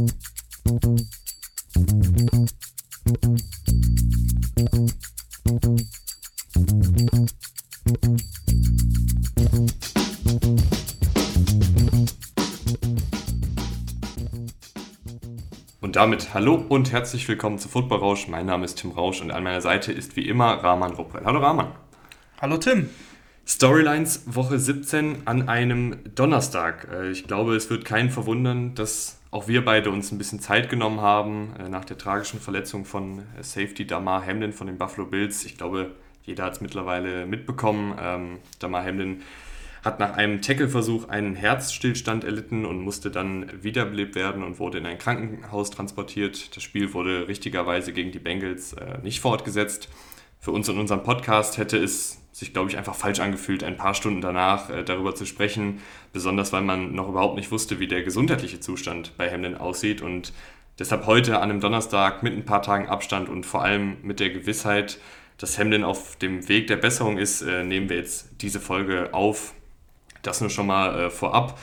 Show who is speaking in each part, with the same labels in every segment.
Speaker 1: Und damit hallo und herzlich willkommen zu Football Rausch. Mein Name ist Tim Rausch und an meiner Seite ist wie immer Rahman Ruppel. Hallo Rahman.
Speaker 2: Hallo Tim.
Speaker 1: Storylines Woche 17 an einem Donnerstag. Äh, ich glaube, es wird keinen verwundern, dass auch wir beide uns ein bisschen Zeit genommen haben äh, nach der tragischen Verletzung von äh, Safety Damar Hamlin von den Buffalo Bills. Ich glaube, jeder hat es mittlerweile mitbekommen. Ähm, Damar Hamlin hat nach einem Tackle-Versuch einen Herzstillstand erlitten und musste dann wiederbelebt werden und wurde in ein Krankenhaus transportiert. Das Spiel wurde richtigerweise gegen die Bengals nicht fortgesetzt. Für uns und unseren Podcast hätte es sich, glaube ich, einfach falsch angefühlt, ein paar Stunden danach äh, darüber zu sprechen, besonders weil man noch überhaupt nicht wusste, wie der gesundheitliche Zustand bei Hamlin aussieht und deshalb heute an einem Donnerstag mit ein paar Tagen Abstand und vor allem mit der Gewissheit, dass Hamlin auf dem Weg der Besserung ist, äh, nehmen wir jetzt diese Folge auf. Das nur schon mal äh, vorab.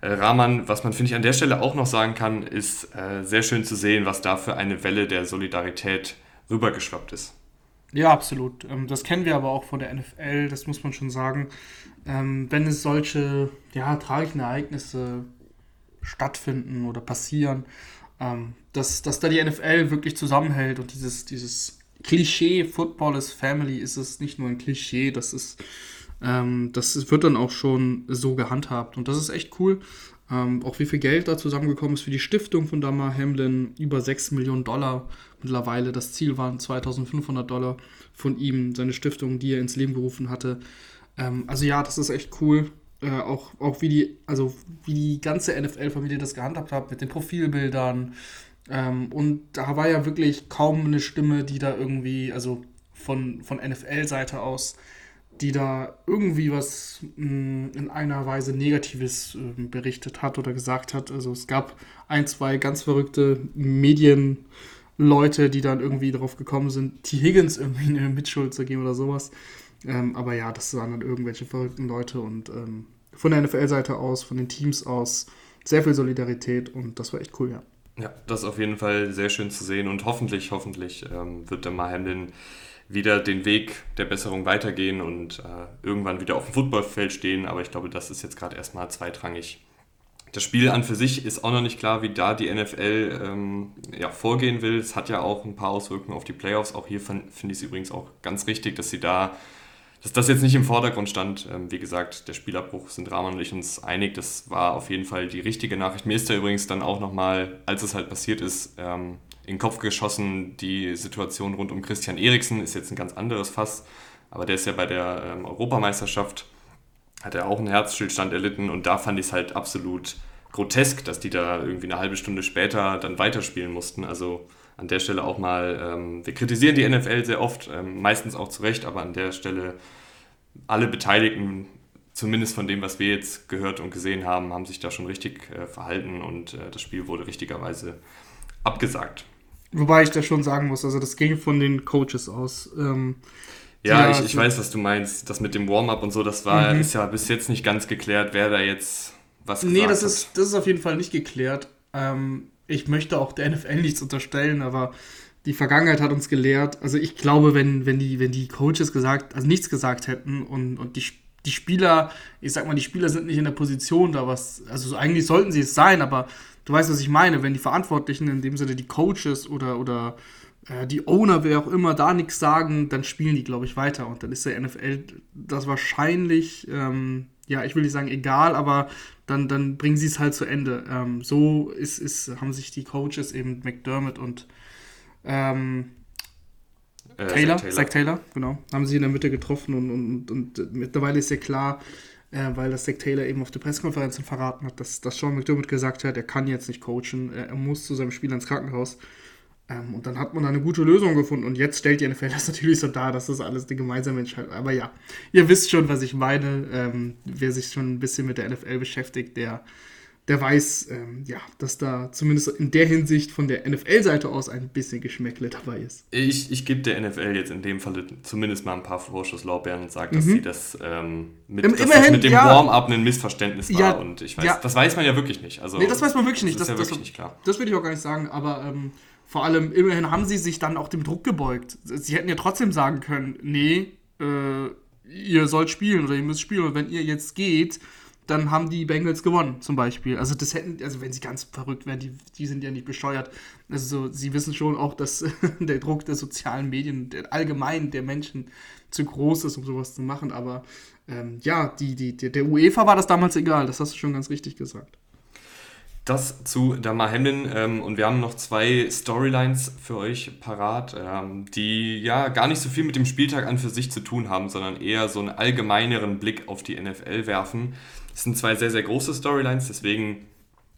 Speaker 1: Äh, Rahman, was man, finde ich, an der Stelle auch noch sagen kann, ist äh, sehr schön zu sehen, was da für eine Welle der Solidarität rübergeschwappt ist.
Speaker 2: Ja, absolut. Ähm, das kennen wir aber auch von der NFL, das muss man schon sagen. Ähm, wenn es solche ja, tragischen Ereignisse stattfinden oder passieren, ähm, dass, dass da die NFL wirklich zusammenhält und dieses, dieses Klischee, Football is Family, ist es nicht nur ein Klischee, das ist, das wird dann auch schon so gehandhabt und das ist echt cool. Auch wie viel Geld da zusammengekommen ist für die Stiftung von Damar Hamlin, über 6 Millionen Dollar mittlerweile. Das Ziel waren 2500 Dollar von ihm, seine Stiftung, die er ins Leben gerufen hatte. Ähm, also ja, das ist echt cool. Äh, auch, auch wie die, also wie die ganze NFL-Familie das gehandhabt hat mit den Profilbildern. Ähm, und da war ja wirklich kaum eine Stimme, die da irgendwie, also von, von NFL-Seite aus, die da irgendwie was mh, in einer Weise Negatives äh, berichtet hat oder gesagt hat. Also es gab ein, zwei ganz verrückte Medienleute, die dann irgendwie darauf gekommen sind, T. Higgins irgendwie eine Mitschuld zu geben oder sowas. Ähm, aber ja, das waren dann irgendwelche verrückten Leute und ähm, von der NFL-Seite aus, von den Teams aus, sehr viel Solidarität und das war echt cool, ja.
Speaker 1: Ja, das ist auf jeden Fall sehr schön zu sehen und hoffentlich, hoffentlich ähm, wird der Hamlin wieder den Weg der Besserung weitergehen und äh, irgendwann wieder auf dem Footballfeld stehen. Aber ich glaube, das ist jetzt gerade erstmal zweitrangig. Das Spiel an für sich ist auch noch nicht klar, wie da die NFL ähm, ja, vorgehen will. Es hat ja auch ein paar Auswirkungen auf die Playoffs. Auch hier finde ich es übrigens auch ganz richtig, dass sie da, dass das jetzt nicht im Vordergrund stand. Ähm, wie gesagt, der Spielabbruch sind Rahman und ich uns einig. Das war auf jeden Fall die richtige Nachricht. Mir ist da übrigens dann auch nochmal, als es halt passiert ist, ähm, in den Kopf geschossen. Die Situation rund um Christian Eriksen ist jetzt ein ganz anderes Fass, aber der ist ja bei der ähm, Europameisterschaft, hat er auch einen Herzstillstand erlitten und da fand ich es halt absolut grotesk, dass die da irgendwie eine halbe Stunde später dann weiterspielen mussten. Also an der Stelle auch mal, ähm, wir kritisieren die NFL sehr oft, ähm, meistens auch zu Recht, aber an der Stelle alle Beteiligten, zumindest von dem, was wir jetzt gehört und gesehen haben, haben sich da schon richtig äh, verhalten und äh, das Spiel wurde richtigerweise abgesagt.
Speaker 2: Wobei ich da schon sagen muss, also das ging von den Coaches aus. Ähm,
Speaker 1: ja, ich, ich weiß, was du meinst. Das mit dem Warm-up und so, das war, mhm. ist ja bis jetzt nicht ganz geklärt, wer da jetzt was
Speaker 2: gesagt Nee, das hat. ist, das ist auf jeden Fall nicht geklärt. Ähm, ich möchte auch der NFL nichts unterstellen, aber die Vergangenheit hat uns gelehrt. Also ich glaube, wenn, wenn, die, wenn die Coaches gesagt, also nichts gesagt hätten und, und die, die Spieler, ich sag mal, die Spieler sind nicht in der Position, da was, also eigentlich sollten sie es sein, aber du weißt, was ich meine, wenn die Verantwortlichen, in dem Sinne die Coaches oder, oder die Owner, wer auch immer, da nichts sagen, dann spielen die, glaube ich, weiter. Und dann ist der NFL das wahrscheinlich, ähm, ja, ich will nicht sagen egal, aber dann, dann bringen sie es halt zu Ende. Ähm, so ist, ist, haben sich die Coaches eben McDermott und ähm, äh, Taylor, Zach Taylor. Zach Taylor, genau, haben sie in der Mitte getroffen und, und, und mittlerweile ist ja klar, äh, weil das Zach Taylor eben auf der Pressekonferenz verraten hat, dass, dass Sean McDermott gesagt hat, er kann jetzt nicht coachen, er, er muss zu seinem Spiel ins Krankenhaus. Ähm, und dann hat man eine gute Lösung gefunden und jetzt stellt die NFL das natürlich so dar, dass das alles eine gemeinsame Entscheidung Aber ja, ihr wisst schon, was ich meine. Ähm, wer sich schon ein bisschen mit der NFL beschäftigt, der der weiß, ähm, ja, dass da zumindest in der Hinsicht von der NFL-Seite aus ein bisschen Geschmäckle dabei ist.
Speaker 1: Ich, ich gebe der NFL jetzt in dem Fall zumindest mal ein paar Vorschusslorbeeren und sage, dass mhm. sie das, ähm, mit, dass immerhin, das mit dem ja, Warm-up ein Missverständnis war. Ja, und ich weiß, ja. das weiß man ja wirklich nicht. Also,
Speaker 2: nee, das weiß man wirklich nicht.
Speaker 1: Das,
Speaker 2: das
Speaker 1: ist ja wirklich nicht klar.
Speaker 2: Das würde ich auch gar nicht sagen, aber ähm, vor allem, immerhin haben sie sich dann auch dem Druck gebeugt. Sie hätten ja trotzdem sagen können, nee, äh, ihr sollt spielen oder ihr müsst spielen und wenn ihr jetzt geht, dann haben die Bengals gewonnen, zum Beispiel. Also das hätten, also wenn sie ganz verrückt wären, die, die sind ja nicht bescheuert. Also so, sie wissen schon auch, dass der Druck der sozialen Medien, der, allgemein der Menschen zu groß ist, um sowas zu machen. Aber ähm, ja, die, die, der UEFA war das damals egal, das hast du schon ganz richtig gesagt.
Speaker 1: Das zu Damar Hamlin ähm, und wir haben noch zwei Storylines für euch parat, ähm, die ja gar nicht so viel mit dem Spieltag an für sich zu tun haben, sondern eher so einen allgemeineren Blick auf die NFL werfen. Das sind zwei sehr, sehr große Storylines, deswegen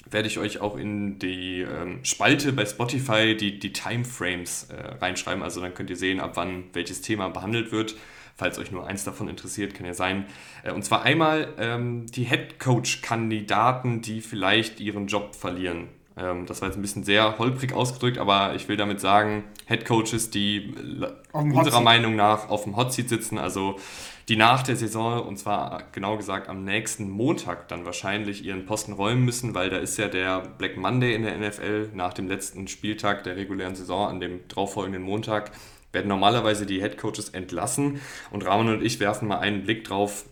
Speaker 1: werde ich euch auch in die ähm, Spalte bei Spotify die, die Timeframes äh, reinschreiben. Also dann könnt ihr sehen, ab wann welches Thema behandelt wird falls euch nur eins davon interessiert, kann ja sein. Äh, und zwar einmal ähm, die Head Coach-Kandidaten, die vielleicht ihren Job verlieren. Ähm, das war jetzt ein bisschen sehr holprig ausgedrückt, aber ich will damit sagen, Head Coaches, die unserer Meinung nach auf dem Hot Seat sitzen, also die nach der Saison, und zwar genau gesagt am nächsten Montag, dann wahrscheinlich ihren Posten räumen müssen, weil da ist ja der Black Monday in der NFL nach dem letzten Spieltag der regulären Saison an dem darauffolgenden Montag werden normalerweise die Head Coaches entlassen und Ramon und ich werfen mal einen Blick drauf,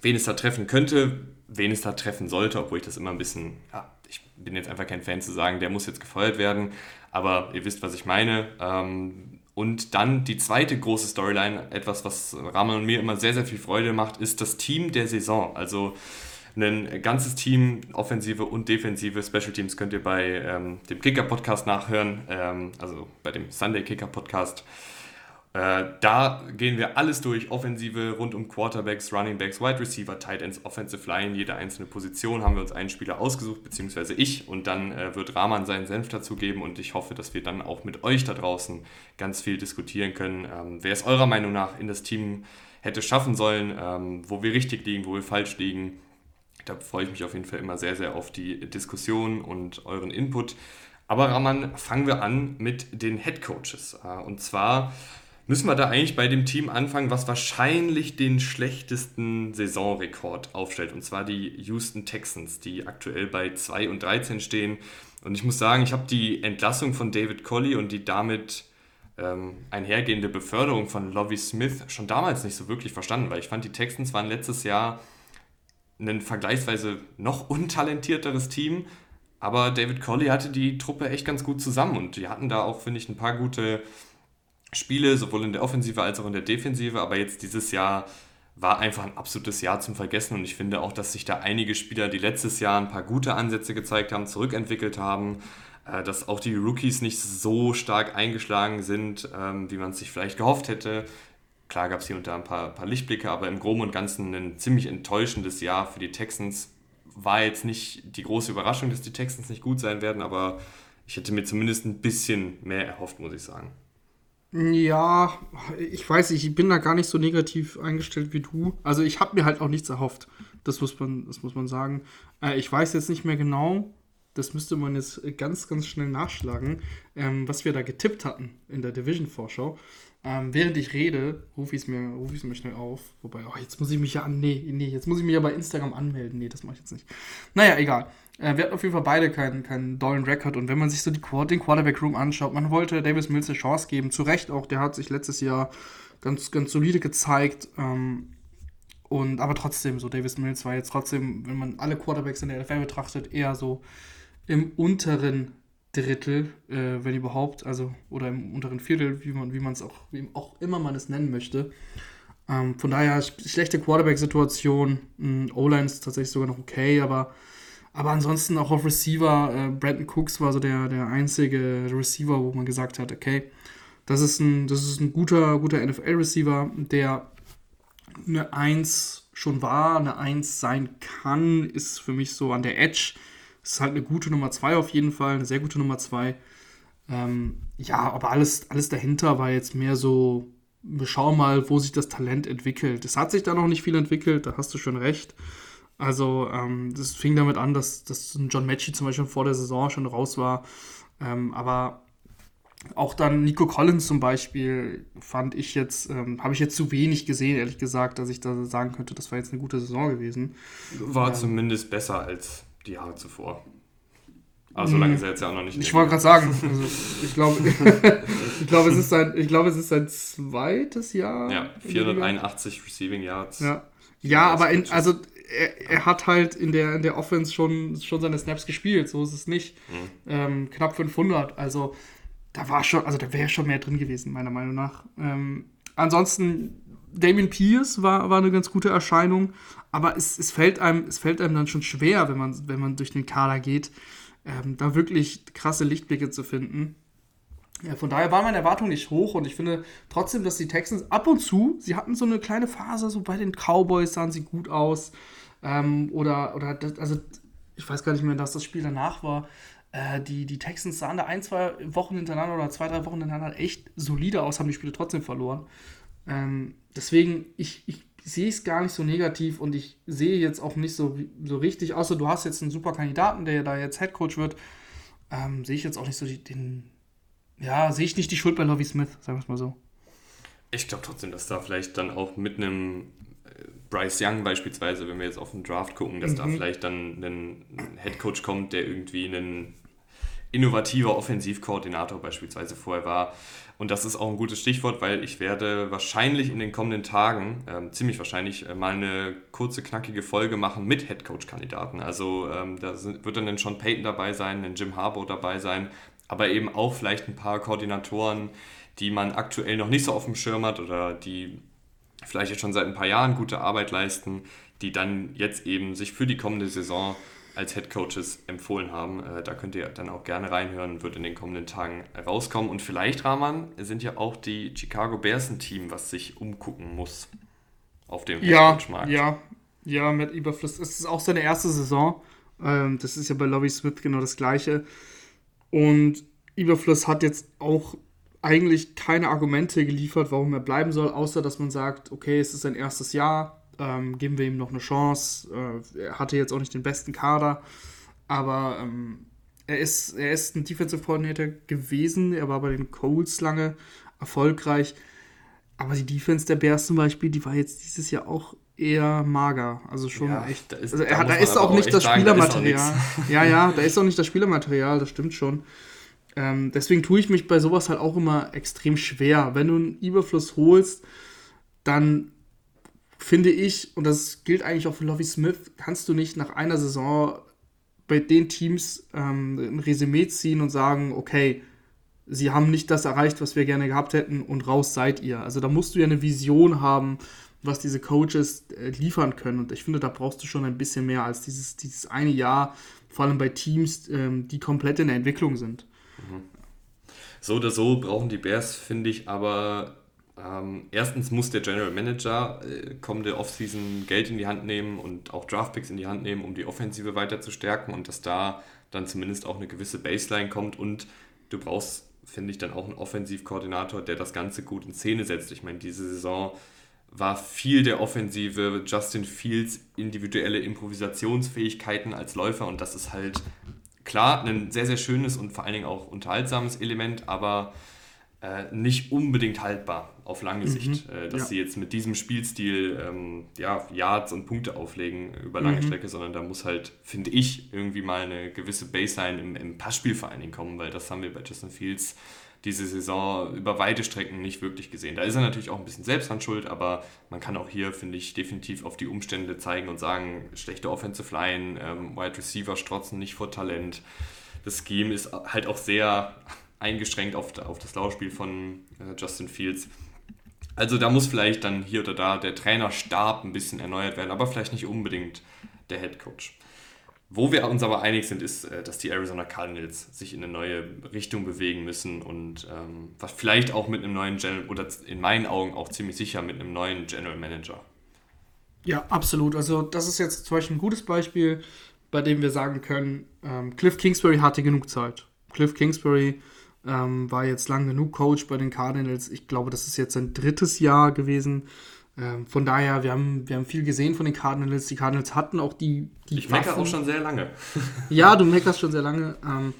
Speaker 1: wen es da treffen könnte, wen es da treffen sollte, obwohl ich das immer ein bisschen, ja, ich bin jetzt einfach kein Fan zu sagen, der muss jetzt gefeuert werden, aber ihr wisst, was ich meine. Ähm, und dann die zweite große Storyline, etwas, was Ramon und mir immer sehr, sehr viel Freude macht, ist das Team der Saison. Also ein ganzes Team, Offensive und Defensive. Special Teams könnt ihr bei ähm, dem Kicker-Podcast nachhören, ähm, also bei dem Sunday Kicker-Podcast. Äh, da gehen wir alles durch, Offensive rund um Quarterbacks, Running Backs, Wide Receiver, Tight Ends, Offensive Line, jede einzelne Position haben wir uns einen Spieler ausgesucht, beziehungsweise ich und dann äh, wird Rahman seinen Senf dazugeben und ich hoffe, dass wir dann auch mit euch da draußen ganz viel diskutieren können. Ähm, wer es eurer Meinung nach in das Team hätte schaffen sollen, ähm, wo wir richtig liegen, wo wir falsch liegen. Da freue ich mich auf jeden Fall immer sehr, sehr auf die Diskussion und euren Input. Aber Raman, fangen wir an mit den Head Coaches. Äh, und zwar müssen wir da eigentlich bei dem Team anfangen, was wahrscheinlich den schlechtesten Saisonrekord aufstellt. Und zwar die Houston Texans, die aktuell bei 2 und 13 stehen. Und ich muss sagen, ich habe die Entlassung von David Colley und die damit ähm, einhergehende Beförderung von Lovie Smith schon damals nicht so wirklich verstanden, weil ich fand, die Texans waren letztes Jahr ein vergleichsweise noch untalentierteres Team, aber David Colley hatte die Truppe echt ganz gut zusammen und die hatten da auch, finde ich, ein paar gute Spiele, sowohl in der Offensive als auch in der Defensive, aber jetzt dieses Jahr war einfach ein absolutes Jahr zum Vergessen und ich finde auch, dass sich da einige Spieler, die letztes Jahr ein paar gute Ansätze gezeigt haben, zurückentwickelt haben, äh, dass auch die Rookies nicht so stark eingeschlagen sind, ähm, wie man es sich vielleicht gehofft hätte. Klar gab es hier und da ein paar, paar Lichtblicke, aber im Groben und Ganzen ein ziemlich enttäuschendes Jahr für die Texans. War jetzt nicht die große Überraschung, dass die Texans nicht gut sein werden, aber ich hätte mir zumindest ein bisschen mehr erhofft, muss ich sagen.
Speaker 2: Ja, ich weiß, ich bin da gar nicht so negativ eingestellt wie du. Also ich habe mir halt auch nichts erhofft. Das muss man, das muss man sagen. Äh, ich weiß jetzt nicht mehr genau, das müsste man jetzt ganz, ganz schnell nachschlagen, ähm, was wir da getippt hatten in der Division-Vorschau. Ähm, während ich rede, rufe ich es mir, ruf mir schnell auf. Wobei, oh, jetzt muss ich mich ja an. Nee, nee, jetzt muss ich mich ja bei Instagram anmelden. Nee, das mache ich jetzt nicht. Naja, egal. Äh, wir hatten auf jeden Fall beide keinen, keinen dollen Rekord. Und wenn man sich so die, den Quarterback-Room anschaut, man wollte Davis Mills eine Chance geben. Zu Recht auch, der hat sich letztes Jahr ganz, ganz solide gezeigt. Ähm, und, aber trotzdem, so Davis Mills war jetzt trotzdem, wenn man alle Quarterbacks in der NFL betrachtet, eher so im unteren Drittel, äh, wenn überhaupt, also oder im unteren Viertel, wie man wie es auch, wie auch immer man es nennen möchte. Ähm, von daher schlechte Quarterback-Situation. O-Line ist tatsächlich sogar noch okay, aber, aber ansonsten auch auf Receiver. Äh, Brandon Cooks war so der, der einzige Receiver, wo man gesagt hat, okay, das ist ein, das ist ein guter, guter NFL-Receiver, der eine 1 schon war, eine 1 sein kann, ist für mich so an der Edge ist halt eine gute Nummer 2 auf jeden Fall, eine sehr gute Nummer 2. Ähm, ja, aber alles, alles dahinter war jetzt mehr so, wir schauen mal, wo sich das Talent entwickelt. Es hat sich da noch nicht viel entwickelt, da hast du schon recht. Also ähm, das fing damit an, dass, dass John Matchy zum Beispiel vor der Saison schon raus war. Ähm, aber auch dann Nico Collins zum Beispiel fand ich jetzt, ähm, habe ich jetzt zu wenig gesehen, ehrlich gesagt, dass ich da sagen könnte, das war jetzt eine gute Saison gewesen.
Speaker 1: War ähm, zumindest besser als die Jahre zuvor. Aber so lange ist er jetzt ja auch noch nicht.
Speaker 2: Ich wollte gerade sagen, also ich glaube, ich glaube, es ist sein, ich glaube, es ist sein zweites Jahr.
Speaker 1: Ja, 481 Receiving Yards.
Speaker 2: Ja, ja aber in, also er, er, hat halt in der, in der Offense schon, schon seine Snaps gespielt, so ist es nicht. Mhm. Ähm, knapp 500, also da war schon, also da wäre schon mehr drin gewesen, meiner Meinung nach. Ähm, ansonsten, Damien Pierce war, war eine ganz gute Erscheinung, aber es, es, fällt einem, es fällt einem dann schon schwer, wenn man, wenn man durch den Kader geht, ähm, da wirklich krasse Lichtblicke zu finden. Ja, von daher war meine Erwartung nicht hoch und ich finde trotzdem, dass die Texans ab und zu, sie hatten so eine kleine Phase, so bei den Cowboys sahen sie gut aus. Ähm, oder, oder das, also ich weiß gar nicht mehr, dass das Spiel danach war. Äh, die, die Texans sahen da ein, zwei Wochen hintereinander oder zwei, drei Wochen hintereinander echt solide aus, haben die Spiele trotzdem verloren. Ähm, deswegen, ich, ich sehe es gar nicht so negativ und ich sehe jetzt auch nicht so, so richtig, außer du hast jetzt einen super Kandidaten, der da jetzt Headcoach wird, ähm, sehe ich jetzt auch nicht so den, ja, sehe ich nicht die Schuld bei Lovie Smith, sagen wir es mal so.
Speaker 1: Ich glaube trotzdem, dass da vielleicht dann auch mit einem Bryce Young beispielsweise, wenn wir jetzt auf den Draft gucken, dass mhm. da vielleicht dann ein Headcoach kommt, der irgendwie einen innovativer Offensivkoordinator beispielsweise vorher war. Und das ist auch ein gutes Stichwort, weil ich werde wahrscheinlich in den kommenden Tagen, äh, ziemlich wahrscheinlich, äh, mal eine kurze, knackige Folge machen mit Headcoach-Kandidaten. Also ähm, da sind, wird dann ein Sean Payton dabei sein, ein Jim Harbour dabei sein, aber eben auch vielleicht ein paar Koordinatoren, die man aktuell noch nicht so auf dem Schirm hat oder die vielleicht jetzt schon seit ein paar Jahren gute Arbeit leisten, die dann jetzt eben sich für die kommende Saison als Head Coaches empfohlen haben. Äh, da könnt ihr dann auch gerne reinhören, wird in den kommenden Tagen rauskommen. Und vielleicht, Rahman, sind ja auch die Chicago Bears ein Team, was sich umgucken muss auf dem
Speaker 2: ja, Headcoach-Markt. Ja, ja, mit Überfluss. Es ist auch seine erste Saison. Ähm, das ist ja bei Lobby Smith genau das Gleiche. Und Überfluss hat jetzt auch eigentlich keine Argumente geliefert, warum er bleiben soll, außer dass man sagt, okay, es ist sein erstes Jahr, ähm, geben wir ihm noch eine Chance. Äh, er hatte jetzt auch nicht den besten Kader, aber ähm, er, ist, er ist ein Defensive Coordinator gewesen. Er war bei den Colts lange erfolgreich. Aber die Defense der Bears zum Beispiel, die war jetzt dieses Jahr auch eher mager. Also schon ja, echt. Da ist, also er, da, da ist auch nicht das sagen, Spielermaterial. Ja, ja, da ist auch nicht das Spielermaterial, das stimmt schon. Ähm, deswegen tue ich mich bei sowas halt auch immer extrem schwer. Wenn du einen Überfluss holst, dann finde ich, und das gilt eigentlich auch für Lovie Smith, kannst du nicht nach einer Saison bei den Teams ähm, ein Resümee ziehen und sagen, okay, sie haben nicht das erreicht, was wir gerne gehabt hätten und raus seid ihr. Also da musst du ja eine Vision haben, was diese Coaches äh, liefern können. Und ich finde, da brauchst du schon ein bisschen mehr als dieses, dieses eine Jahr, vor allem bei Teams, ähm, die komplett in der Entwicklung sind. Mhm.
Speaker 1: So oder so brauchen die Bears, finde ich, aber ähm, erstens muss der General Manager äh, kommende Offseason Geld in die Hand nehmen und auch Draftpicks in die Hand nehmen, um die Offensive weiter zu stärken und dass da dann zumindest auch eine gewisse Baseline kommt und du brauchst, finde ich, dann auch einen Offensivkoordinator, der das Ganze gut in Szene setzt. Ich meine, diese Saison war viel der Offensive, Justin Fields individuelle Improvisationsfähigkeiten als Läufer und das ist halt klar ein sehr, sehr schönes und vor allen Dingen auch unterhaltsames Element, aber äh, nicht unbedingt haltbar auf lange mhm. Sicht, äh, dass ja. sie jetzt mit diesem Spielstil ähm, ja, Yards und Punkte auflegen über lange mhm. Strecke, sondern da muss halt, finde ich, irgendwie mal eine gewisse Baseline im, im Passspiel vor allen Dingen kommen, weil das haben wir bei Justin Fields diese Saison über weite Strecken nicht wirklich gesehen. Da ist er natürlich auch ein bisschen Selbsthandschuld, aber man kann auch hier, finde ich, definitiv auf die Umstände zeigen und sagen, schlechte Offensive Line, ähm, Wide Receiver strotzen nicht vor Talent. Das Scheme ist halt auch sehr eingeschränkt auf, auf das Laufspiel von äh, Justin Fields. Also da muss vielleicht dann hier oder da der Trainerstab ein bisschen erneuert werden, aber vielleicht nicht unbedingt der Head Coach. Wo wir uns aber einig sind, ist, äh, dass die Arizona Cardinals sich in eine neue Richtung bewegen müssen und ähm, vielleicht auch mit einem neuen General oder in meinen Augen auch ziemlich sicher mit einem neuen General Manager.
Speaker 2: Ja, absolut. Also das ist jetzt zum Beispiel ein gutes Beispiel, bei dem wir sagen können, ähm, Cliff Kingsbury hatte genug Zeit. Cliff Kingsbury ähm, war jetzt lang genug Coach bei den Cardinals. Ich glaube, das ist jetzt sein drittes Jahr gewesen. Äh, Ähm, von daher, wir haben, wir haben viel gesehen von den Cardinals. Die Cardinals hatten auch die, die
Speaker 1: Ich meckere auch schon sehr lange.
Speaker 2: ja, du meckerst schon sehr lange. Ähm,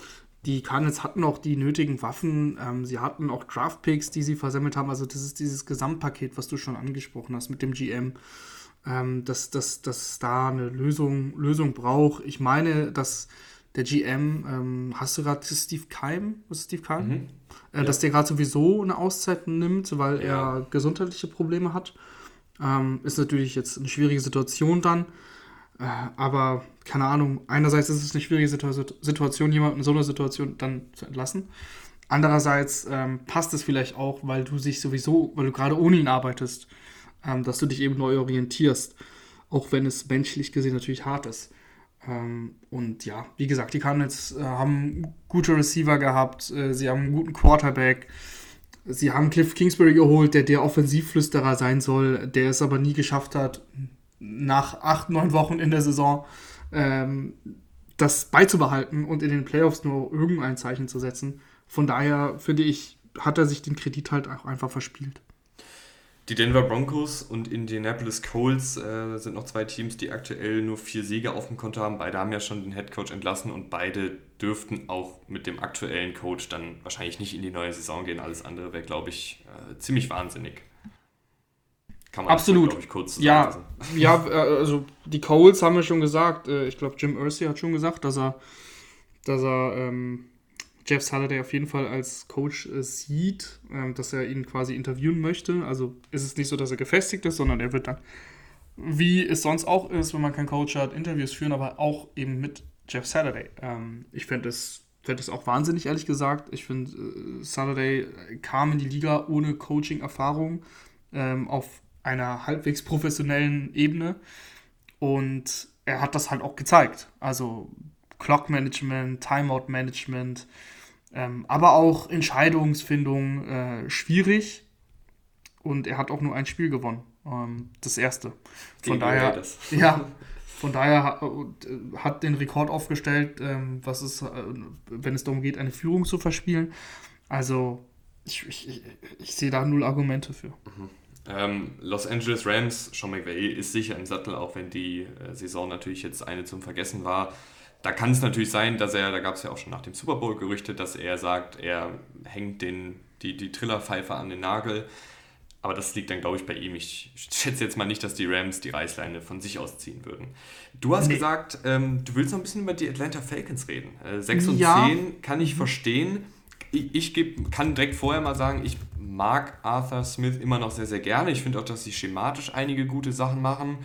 Speaker 2: die Cardinals hatten auch die nötigen Waffen. Ähm, sie hatten auch Draftpicks, die sie versammelt haben. Also das ist dieses Gesamtpaket, was du schon angesprochen hast mit dem GM, ähm, dass, dass, dass da eine Lösung, Lösung braucht. Ich meine, dass der GM, ähm, hast du gerade Steve Keim? Was ist Steve Keim? Mhm. Äh, ja. Dass der gerade sowieso eine Auszeit nimmt, weil ja. er gesundheitliche Probleme hat. Ähm, ist natürlich jetzt eine schwierige Situation dann. Äh, aber keine Ahnung, einerseits ist es eine schwierige Situation, jemanden in so einer Situation dann zu entlassen. Andererseits ähm, passt es vielleicht auch, weil du sich sowieso, weil du gerade ohne ihn arbeitest, ähm, dass du dich eben neu orientierst. Auch wenn es menschlich gesehen natürlich hart ist. Ähm, und ja, wie gesagt, die Cardinals äh, haben gute Receiver gehabt, äh, sie haben einen guten Quarterback. Sie haben Cliff Kingsbury geholt, der der Offensivflüsterer sein soll, der es aber nie geschafft hat, nach acht, neun Wochen in der Saison ähm, das beizubehalten und in den Playoffs nur irgendein Zeichen zu setzen. Von daher finde ich, hat er sich den Kredit halt auch einfach verspielt.
Speaker 1: Die Denver Broncos und Indianapolis Colts äh, sind noch zwei Teams, die aktuell nur vier Siege auf dem Konto haben. Beide haben ja schon den Head Coach entlassen und beide dürften auch mit dem aktuellen Coach dann wahrscheinlich nicht in die neue Saison gehen. Alles andere wäre, glaube ich, äh, ziemlich wahnsinnig.
Speaker 2: Kann man Absolut. ich, kurz ja, ja, äh, also die Coles haben wir schon gesagt. Äh, ich glaube, Jim Irsay hat schon gesagt, dass er, dass er ähm, Jeff Saturday auf jeden Fall als Coach äh, sieht, äh, dass er ihn quasi interviewen möchte. Also ist es nicht so, dass er gefestigt ist, sondern er wird dann, wie es sonst auch ist, wenn man keinen Coach hat, Interviews führen, aber auch eben mit Jeff Saturday. Ähm, ich finde es fände es auch wahnsinnig, ehrlich gesagt. Ich finde, äh, Saturday kam in die Liga ohne Coaching-Erfahrung ähm, auf einer halbwegs professionellen Ebene und er hat das halt auch gezeigt. Also Clock Management, Timeout Management, ähm, aber auch Entscheidungsfindung äh, schwierig. Und er hat auch nur ein Spiel gewonnen. Ähm, das erste. Von daher, ja, von daher hat, äh, hat den Rekord aufgestellt, ähm, was es, äh, wenn es darum geht, eine Führung zu verspielen. Also ich, ich, ich sehe da null Argumente für.
Speaker 1: Mhm. Ähm, Los Angeles Rams, Sean McVay ist sicher im Sattel, auch wenn die äh, Saison natürlich jetzt eine zum Vergessen war da kann es natürlich sein, dass er, da gab es ja auch schon nach dem Super Bowl Gerüchte, dass er sagt, er hängt den, die, die Trillerpfeife an den Nagel. Aber das liegt dann, glaube ich, bei ihm. Ich schätze jetzt mal nicht, dass die Rams die Reißleine von sich aus ziehen würden. Du hast nee. gesagt, ähm, du willst noch ein bisschen über die Atlanta Falcons reden. Äh, 6 und ja. 10 kann ich mhm. verstehen. Ich, ich geb, kann direkt vorher mal sagen, ich mag Arthur Smith immer noch sehr, sehr gerne. Ich finde auch, dass sie schematisch einige gute Sachen machen.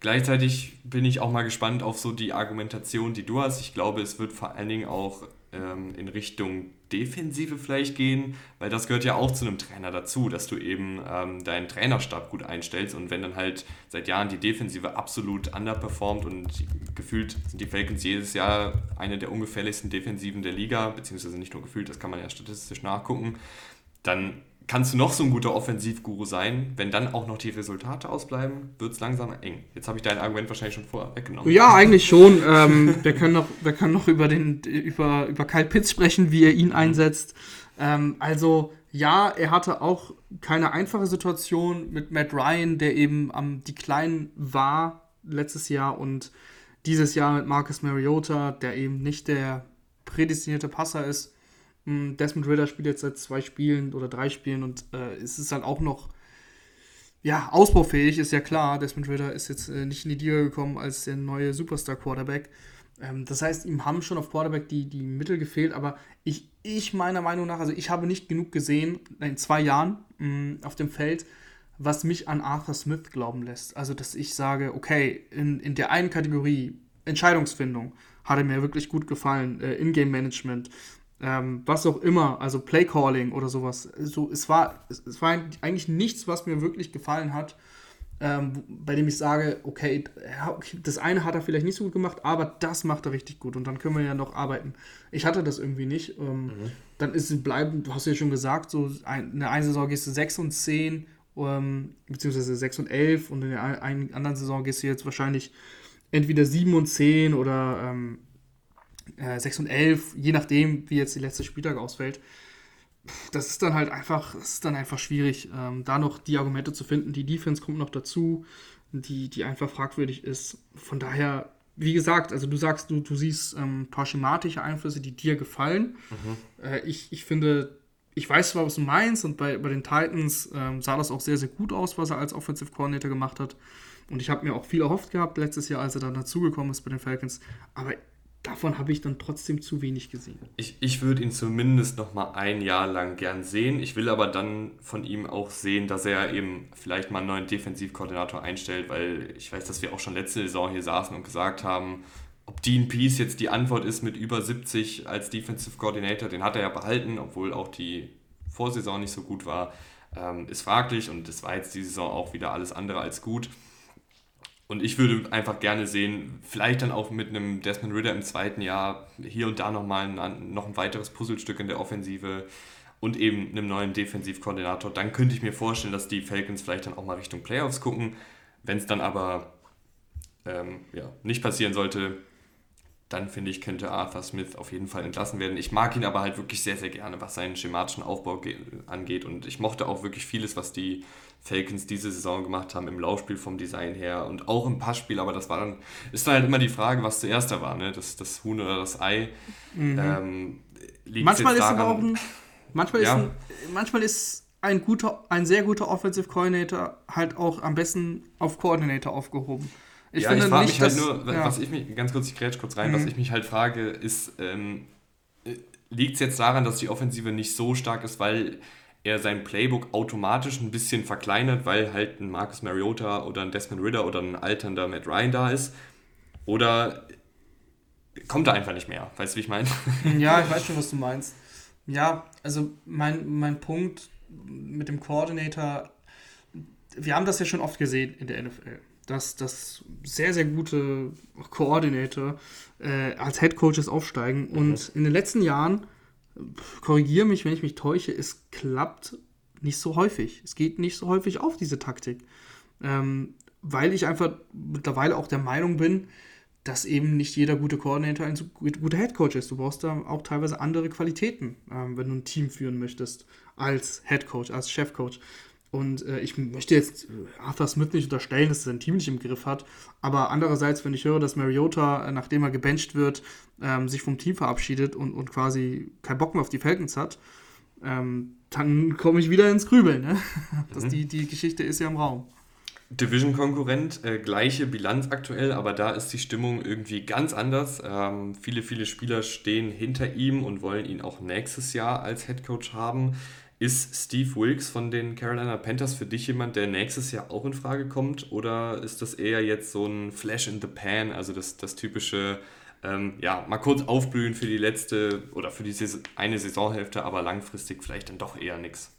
Speaker 1: Gleichzeitig bin ich auch mal gespannt auf so die Argumentation, die du hast. Ich glaube, es wird vor allen Dingen auch ähm, in Richtung Defensive vielleicht gehen, weil das gehört ja auch zu einem Trainer dazu, dass du eben ähm, deinen Trainerstab gut einstellst und wenn dann halt seit Jahren die Defensive absolut underperformt und gefühlt sind die Falcons jedes Jahr eine der ungefährlichsten Defensiven der Liga, beziehungsweise nicht nur gefühlt, das kann man ja statistisch nachgucken, dann kannst du noch so ein guter Offensivguru sein, wenn dann auch noch die Resultate ausbleiben, wird es langsam eng. Jetzt habe ich dein Argument wahrscheinlich schon vorher weggenommen.
Speaker 2: Ja, eigentlich schon. ähm, wir, können noch, wir können noch über, den, über, über Kyle Pitts sprechen, wie er ihn einsetzt. Ähm, also ja, er hatte auch keine einfache Situation mit Matt Ryan, der eben am Decline war letztes Jahr und dieses Jahr mit Marcus Mariota, der eben nicht der prädestinierte Passer ist. Hm, Desmond Ritter spielt jetzt seit zwei Spielen oder drei Spielen und äh, es ist halt auch noch ja, ausbaufähig, ist ja klar. Desmond Ritter ist jetzt äh, nicht in die Liga gekommen als der neue Superstar-Quarterback. Ähm, das heißt, ihm haben schon auf Quarterback die, die Mittel gefehlt, aber ich, ich meiner Meinung nach, also ich habe nicht genug gesehen in zwei Jahren mh, hm, auf dem Feld, was mich an Arthur Smith glauben lässt. Also, dass ich sage, okay, in, in der einen Kategorie Entscheidungsfindung hat er mir wirklich gut gefallen, äh, Ingame-Management, ähm, was auch immer, also Playcalling oder sowas. So, es, war, es, es war eigentlich nichts, was mir wirklich gefallen hat, ähm, bei dem ich sage, okay, das eine hat er vielleicht nicht so gut gemacht, aber das macht er richtig gut und dann können wir ja noch arbeiten. Ich hatte das irgendwie nicht. Ähm, mhm. Dann ist es bleiben, du hast ja schon gesagt, so ein, in der einen Saison gehst du 6 und 10, ähm, beziehungsweise 6 und 11 und in der einen anderen Saison gehst du jetzt wahrscheinlich entweder 7 und 10 oder ähm, äh, 6 und 11, je nachdem, wie jetzt die letzte Spieltag ausfällt. das ist dann halt einfach, das ist dann einfach schwierig, ähm, da noch die Argumente zu finden. Die Defense kommt noch dazu, die, die einfach fragwürdig ist. Von daher, wie gesagt, also du sagst, du, du siehst ähm, ein paar schematische Einflüsse, die dir gefallen. Mhm. Äh, ich, ich finde, ich weiß zwar, was du meinst, und bei, bei den Titans ähm, sah das auch sehr, sehr gut aus, was er als Offensive Coordinator gemacht hat. Und ich habe mir auch viel erhofft gehabt letztes Jahr, als er dann dazugekommen ist bei den Falcons. Aber davon habe ich dann trotzdem zu wenig gesehen.
Speaker 1: Ich, ich würde ihn zumindest noch mal ein Jahr lang gern sehen. Ich will aber dann von ihm auch sehen, dass er eben vielleicht mal einen neuen Defensivkoordinator einstellt, weil ich weiß, dass wir auch schon letzte Saison hier saßen und gesagt haben, ob Dean Peace jetzt die Antwort ist mit über 70 als Defensive Coordinator, den hat er ja behalten, obwohl auch die Vorsaison nicht so gut war, ähm, ist fraglich und es war jetzt die Saison auch wieder alles andere als gut. Und ich würde einfach gerne sehen, vielleicht dann auch mit einem Desmond Ritter im zweiten Jahr hier und da nochmal ein, noch ein weiteres Puzzlestück in der Offensive und eben einem neuen Defensivkoordinator. Dann könnte ich mir vorstellen, dass die Falcons vielleicht dann auch mal Richtung Playoffs gucken. Wenn es dann aber ähm, ja, nicht passieren sollte, dann finde ich, könnte Arthur Smith auf jeden Fall entlassen werden. Ich mag ihn aber halt wirklich sehr, sehr gerne, was seinen schematischen Aufbau angeht. Und ich mochte auch wirklich vieles, was die Falcons diese Saison gemacht haben, im Laufspiel vom Design her und auch im Passspiel. Aber das war dann, ist dann halt immer die Frage, was zuerst da war, ne? das, das Huhn oder das Ei. Mhm. Ähm,
Speaker 2: manchmal ist aber auch ein, manchmal ja. ist ein, manchmal ist ein guter, ein sehr guter Offensive Coordinator halt auch am besten auf Coordinator aufgehoben.
Speaker 1: Ich ja, finde ich frage mich halt nur, ja. was ich mich, ganz kurz, ich grätsch kurz rein, mhm. was ich mich halt frage, ist, ähm, liegt es jetzt daran, dass die Offensive nicht so stark ist, weil er sein Playbook automatisch ein bisschen verkleinert, weil halt ein Marcus Mariota oder ein Desmond Ritter oder ein alternder Matt Ryan da ist? Oder kommt er einfach nicht mehr? Weißt du, wie ich meine?
Speaker 2: Ja, ich weiß schon, was du meinst. Ja, also mein, mein Punkt mit dem Coordinator, wir haben das ja schon oft gesehen in der NFL dass, dass sehr, sehr gute Koordinator äh, als Head Coaches aufsteigen. Mhm. Und in den letzten Jahren, korrigiere mich, wenn ich mich täusche, es klappt nicht so häufig. Es geht nicht so häufig auf, diese Taktik. Ähm, weil ich einfach mittlerweile auch der Meinung bin, dass eben nicht jeder gute Koordinator ein guter Head Coach ist. Du brauchst da auch teilweise andere Qualitäten, ähm, wenn du ein Team führen möchtest, als Head Coach, als Chef Coach. Und äh, ich möchte jetzt äh, Arthur Smith nicht unterstellen, dass er sein Team nicht im Griff hat. Aber andererseits, wenn ich höre, dass Mariota, äh, nachdem er gebencht wird, ähm, sich vom Team verabschiedet und, und quasi keinen Bock mehr auf die Falcons hat, ähm, dann komme ich wieder ins Grübeln. Ne? Das, mhm. die, die Geschichte ist ja im Raum.
Speaker 1: Division-Konkurrent, äh, gleiche Bilanz aktuell, aber da ist die Stimmung irgendwie ganz anders. Ähm, viele, viele Spieler stehen hinter ihm und wollen ihn auch nächstes Jahr als Head Coach haben. Ist Steve Wilkes von den Carolina Panthers für dich jemand, der nächstes Jahr auch in Frage kommt? Oder ist das eher jetzt so ein Flash in the Pan, also das, das typische, ähm, ja, mal kurz aufblühen für die letzte oder für diese eine Saisonhälfte, aber langfristig vielleicht dann doch eher nichts?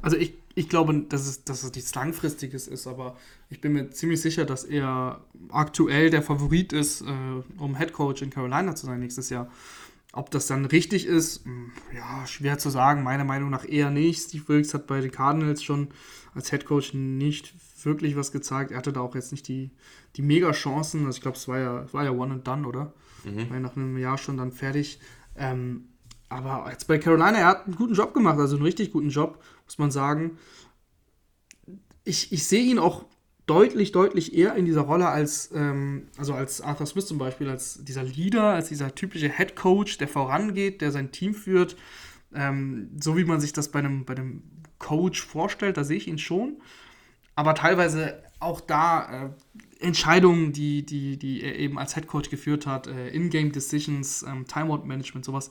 Speaker 2: Also ich, ich glaube, dass es, dass es nichts Langfristiges ist, aber ich bin mir ziemlich sicher, dass er aktuell der Favorit ist, äh, um Head Coach in Carolina zu sein nächstes Jahr. Ob das dann richtig ist, hm, ja, schwer zu sagen. Meiner Meinung nach eher nicht. Steve Wilkes hat bei den Cardinals schon als Head Coach nicht wirklich was gezeigt. Er hatte da auch jetzt nicht die, die Mega-Chancen. Also ich glaube, es war ja, war ja One and Done, oder? Mhm. War ja nach einem Jahr schon dann fertig. Ähm, aber jetzt bei Carolina, er hat einen guten Job gemacht, also einen richtig guten Job, muss man sagen. Ich, ich sehe ihn auch deutlich, deutlich eher in dieser Rolle als, ähm, also als Arthur Smith zum Beispiel, als dieser Leader, als dieser typische Head Coach, der vorangeht, der sein Team führt. Ähm, so wie man sich das bei einem, bei einem Coach vorstellt, da sehe ich ihn schon. Aber teilweise auch da äh, Entscheidungen, die, die, die er eben als Head Coach geführt hat, äh, In-Game Decisions, ähm, Timeout Management, sowas,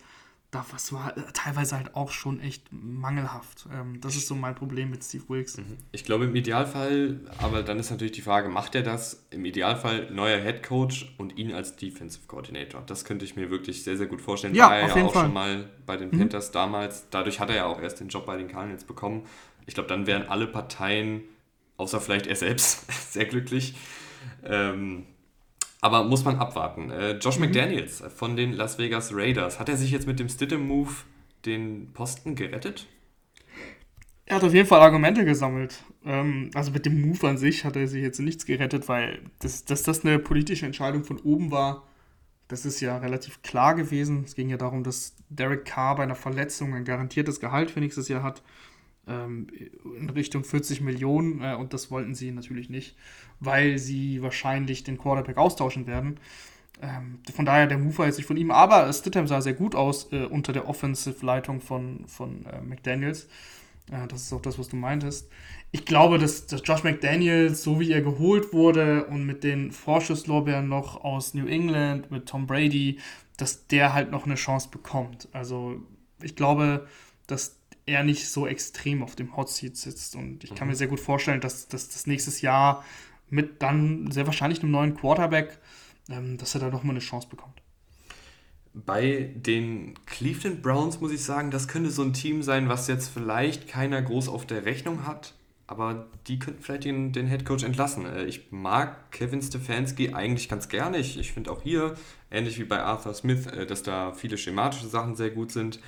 Speaker 2: das war äh, teilweise halt auch schon echt mangelhaft. Ähm, das ist so mein Problem mit Steve Wilkes. Mhm.
Speaker 1: Ich glaube im Idealfall, aber dann ist natürlich die Frage, macht er das? Im Idealfall neuer Head Coach und ihn als Defensive Coordinator. Das könnte ich mir wirklich sehr, sehr gut vorstellen. Ja, war er ja auch Fall. schon mal bei den mhm. Panthers damals. Dadurch hat er ja auch erst den Job bei den Cardinals bekommen. Ich glaube, dann wären alle Parteien, außer vielleicht er selbst, sehr glücklich. Ähm, aber muss man abwarten. Äh, Josh mhm. McDaniels von den Las Vegas Raiders, hat er sich jetzt mit dem Stidham-Move den Posten gerettet?
Speaker 2: Er hat auf jeden Fall Argumente gesammelt. Ähm, also mit dem Move an sich hat er sich jetzt nichts gerettet, weil das, dass das eine politische Entscheidung von oben war, Das ist ja relativ klar gewesen. Es ging ja darum, dass Derek Carr bei einer Verletzung ein garantiertes Gehalt für nächstes Jahr hat ähm, in Richtung 40 Millionen äh, und das wollten sie natürlich nicht, weil sie wahrscheinlich den Quarterback austauschen werden. Ähm, von daher der Move war jetzt nicht von ihm, aber Stidham sah sehr gut aus äh, unter der Offensive-Leitung von, von äh, McDaniels. Äh, das ist auch das, was du meintest. Ich glaube, dass, dass Josh McDaniels, so wie er geholt wurde und mit den Vorschusslorbeeren noch aus New England, mit Tom Brady, dass der halt noch eine Chance bekommt. Also ich glaube, dass er nicht so extrem auf dem Hot Seat sitzt. Und ich kann mhm. mir sehr gut vorstellen, dass, dass das nächstes Jahr mit dann sehr wahrscheinlich einem neuen Quarterback, ähm, dass er da nochmal eine Chance bekommt.
Speaker 1: Bei den Cleveland Browns muss ich sagen, das könnte so ein Team sein, was jetzt vielleicht keiner groß auf der Rechnung hat, aber die könnten vielleicht den, den Head Coach entlassen. Äh, ich mag Kevin Stefanski eigentlich ganz gerne. Ich, ich finde auch hier, ähnlich wie bei Arthur Smith, äh, dass da viele schematische Sachen sehr gut sind.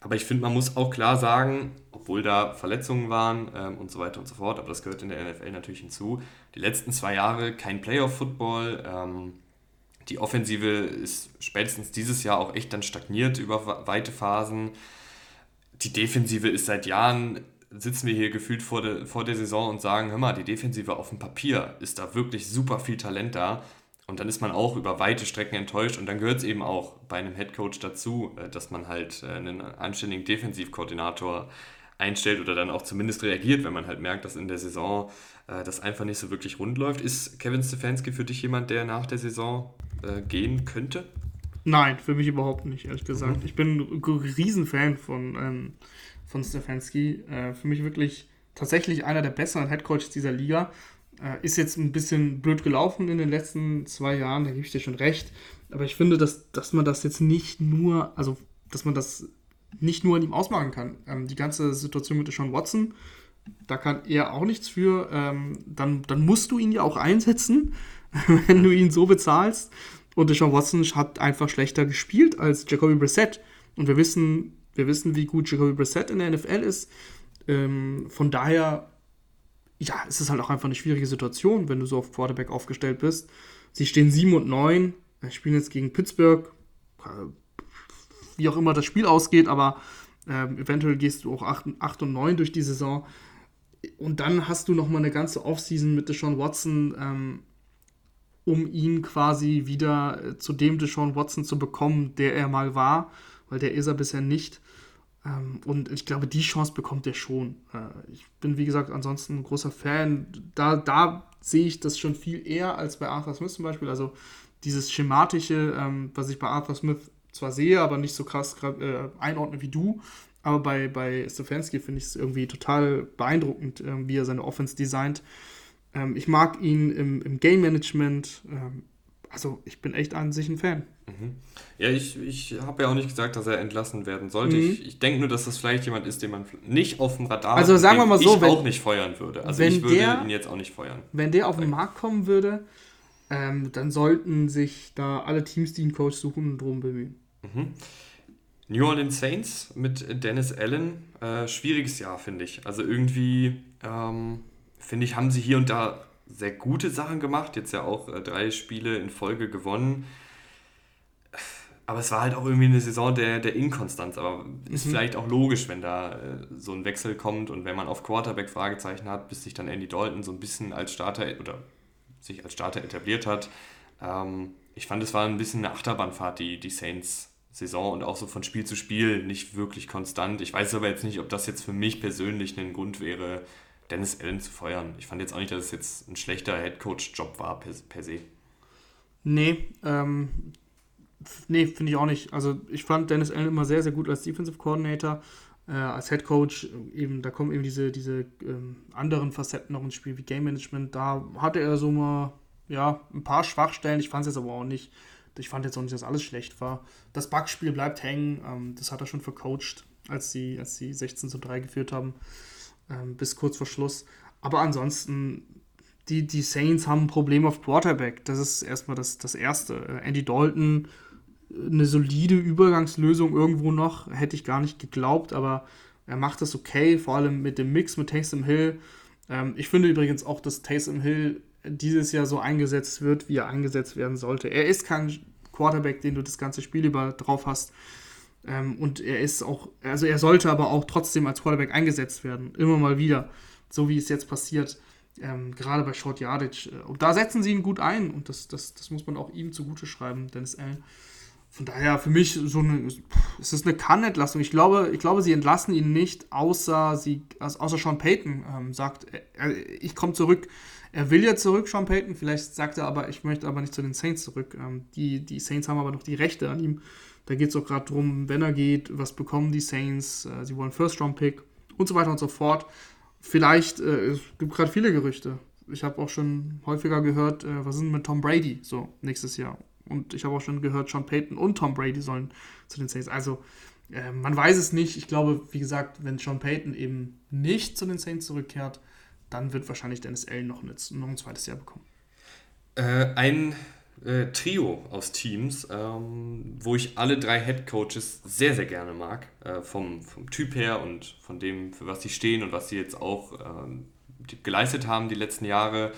Speaker 1: Aber ich finde, man muss auch klar sagen, obwohl da Verletzungen waren ähm, und so weiter und so fort, aber das gehört in der NFL natürlich hinzu, die letzten zwei Jahre kein Playoff-Football. Ähm, die Offensive ist spätestens dieses Jahr auch echt dann stagniert über weite Phasen. Die Defensive ist seit Jahren, sitzen wir hier gefühlt vor der, vor der Saison und sagen, hör mal, die Defensive auf dem Papier ist da wirklich super viel Talent da. Und dann ist man auch über weite Strecken enttäuscht. Und dann gehört es eben auch bei einem Headcoach dazu, äh, dass man halt äh, einen anständigen Defensivkoordinator einstellt oder dann auch zumindest reagiert, wenn man halt merkt, dass in der Saison äh, das einfach nicht so wirklich rund läuft. Ist Kevin Stefanski für dich jemand, der nach der Saison gehen könnte?
Speaker 2: Nein, für mich überhaupt nicht, ehrlich gesagt. Mhm. Ich bin ein Riesenfan von, ähm, von Stefanski. Äh, für mich wirklich tatsächlich einer der besseren Headcoaches dieser Liga. Äh, ist jetzt ein bisschen blöd gelaufen in den letzten zwei Jahren, da gebe ich dir schon recht. Aber ich finde, dass, dass man das jetzt nicht nur, also dass man das nicht nur an ihm ausmachen kann. Ähm, die ganze Situation mit Sean Watson, da kann er auch nichts für. Ähm, dann, dann musst du ihn ja auch einsetzen, wenn du ihn so bezahlst. Und Sean Watson hat einfach schlechter gespielt als Jacoby Brissett. Und wir wissen, wir wissen, wie gut Jacoby Brissett in der NFL ist. Ähm, von daher ja, es ist halt auch einfach eine schwierige Situation, wenn du so auf Quarterback aufgestellt bist. Sie stehen 7 und 9, spielen jetzt gegen Pittsburgh, äh, wie auch immer das Spiel ausgeht, aber äh, eventuell gehst du auch 8, 8 und 9 durch die Saison. Und dann hast du nochmal eine ganze Offseason mit Deshaun Watson, ähm, um ihn quasi wieder äh, zu dem Deshaun Watson zu bekommen, der er mal war, weil der ist er bisher nicht. Ähm, und ich glaube, die Chance bekommt er schon. Äh, ich bin, wie gesagt, ansonsten ein großer Fan. Da, da sehe ich das schon viel eher als bei Arthur Smith zum Beispiel. Also dieses schematische, ähm, was ich bei Arthur Smith zwar sehe, aber nicht so krass äh, einordne wie du. Aber bei, bei Stefanski finde ich es irgendwie total beeindruckend, äh, wie er seine Offense designt. Ähm, ich mag ihn im, im Game Management. Also ich bin echt an sich ein Fan.
Speaker 1: Mhm. Ja, ich, ich habe ja auch nicht gesagt, dass er entlassen werden sollte. Mhm. Ich, ich denke nur, dass das vielleicht jemand ist, den man nicht auf dem Radar
Speaker 2: also sagen wir mal so,
Speaker 1: ich wenn, auch nicht feuern würde. Also ich würde der, ihn jetzt auch nicht feuern.
Speaker 2: Wenn der auf den Markt kommen würde, ähm, dann sollten sich da alle Teams, die einen Coach suchen, drum bemühen.
Speaker 1: Mhm. New Orleans Saints mit Dennis Allen, äh, schwieriges Jahr, finde ich. Also irgendwie, ähm, finde ich, haben sie hier und da sehr gute Sachen gemacht. Jetzt ja auch äh, drei Spiele in Folge gewonnen aber es war halt auch irgendwie eine Saison der, der Inkonstanz. Aber ist mhm. vielleicht auch logisch, wenn da äh, so ein Wechsel kommt und wenn man auf Quarterback Fragezeichen hat, bis sich dann Andy Dalton so ein bisschen als Starter oder sich als Starter etabliert hat. Ähm, ich fand, es war ein bisschen eine Achterbahnfahrt, die, die Saints. Saison und auch so von Spiel zu Spiel nicht wirklich konstant. Ich weiß aber jetzt nicht, ob das jetzt für mich persönlich ein Grund wäre, Dennis Allen zu feuern. Ich fand jetzt auch nicht, dass es jetzt ein schlechter Headcoach-Job war per, per se.
Speaker 2: Nee, ähm, Nee, finde ich auch nicht. Also ich fand Dennis Allen immer sehr, sehr gut als Defensive Coordinator. Äh, als Head Coach, eben, da kommen eben diese, diese ähm, anderen Facetten noch ins Spiel, wie Game Management. Da hatte er so mal, ja, ein paar Schwachstellen. Ich fand es jetzt aber auch nicht. Ich fand jetzt auch nicht, dass alles schlecht war. Das Backspiel bleibt hängen. Ähm, das hat er schon vercoacht, als sie, als sie 16 zu 3 geführt haben. Ähm, bis kurz vor Schluss. Aber ansonsten, die, die Saints haben ein Problem auf Quarterback. Das ist erstmal das, das Erste. Äh, Andy Dalton eine solide Übergangslösung irgendwo noch, hätte ich gar nicht geglaubt, aber er macht das okay, vor allem mit dem Mix mit Taysom Hill. Ähm, ich finde übrigens auch, dass Taysom Hill dieses Jahr so eingesetzt wird, wie er eingesetzt werden sollte. Er ist kein Quarterback, den du das ganze Spiel über drauf hast. Ähm, und er ist auch, also er sollte aber auch trotzdem als Quarterback eingesetzt werden. Immer mal wieder. So wie es jetzt passiert. Ähm, gerade bei Short Yardage. Äh, und da setzen sie ihn gut ein. Und das, das, das muss man auch ihm zugute schreiben, Dennis Allen. Von daher für mich so eine, es ist eine Kann-Entlassung. Ich glaube, ich glaube, sie entlassen ihn nicht, außer sie, also außer Sean Payton ähm, sagt, er, ich komme zurück. Er will ja zurück, Sean Payton. Vielleicht sagt er aber, ich möchte aber nicht zu den Saints zurück. Ähm, die, die Saints haben aber noch die Rechte an ihm. Da geht es auch gerade darum, wenn er geht, was bekommen die Saints? Äh, sie wollen First-Round-Pick und so weiter und so fort. Vielleicht, äh, es gibt gerade viele Gerüchte. Ich habe auch schon häufiger gehört, äh, was ist denn mit Tom Brady so nächstes Jahr? Und ich habe auch schon gehört, Sean Payton und Tom Brady sollen zu den Saints. Also äh, man weiß es nicht. Ich glaube, wie gesagt, wenn Sean Payton eben nicht zu den Saints zurückkehrt, dann wird wahrscheinlich Dennis Allen noch, noch ein zweites Jahr bekommen.
Speaker 1: Äh, ein äh, Trio aus Teams, ähm, wo ich alle drei Head Coaches sehr, sehr gerne mag. Äh, vom, vom Typ her und von dem, für was sie stehen und was sie jetzt auch ähm, geleistet haben die letzten Jahre.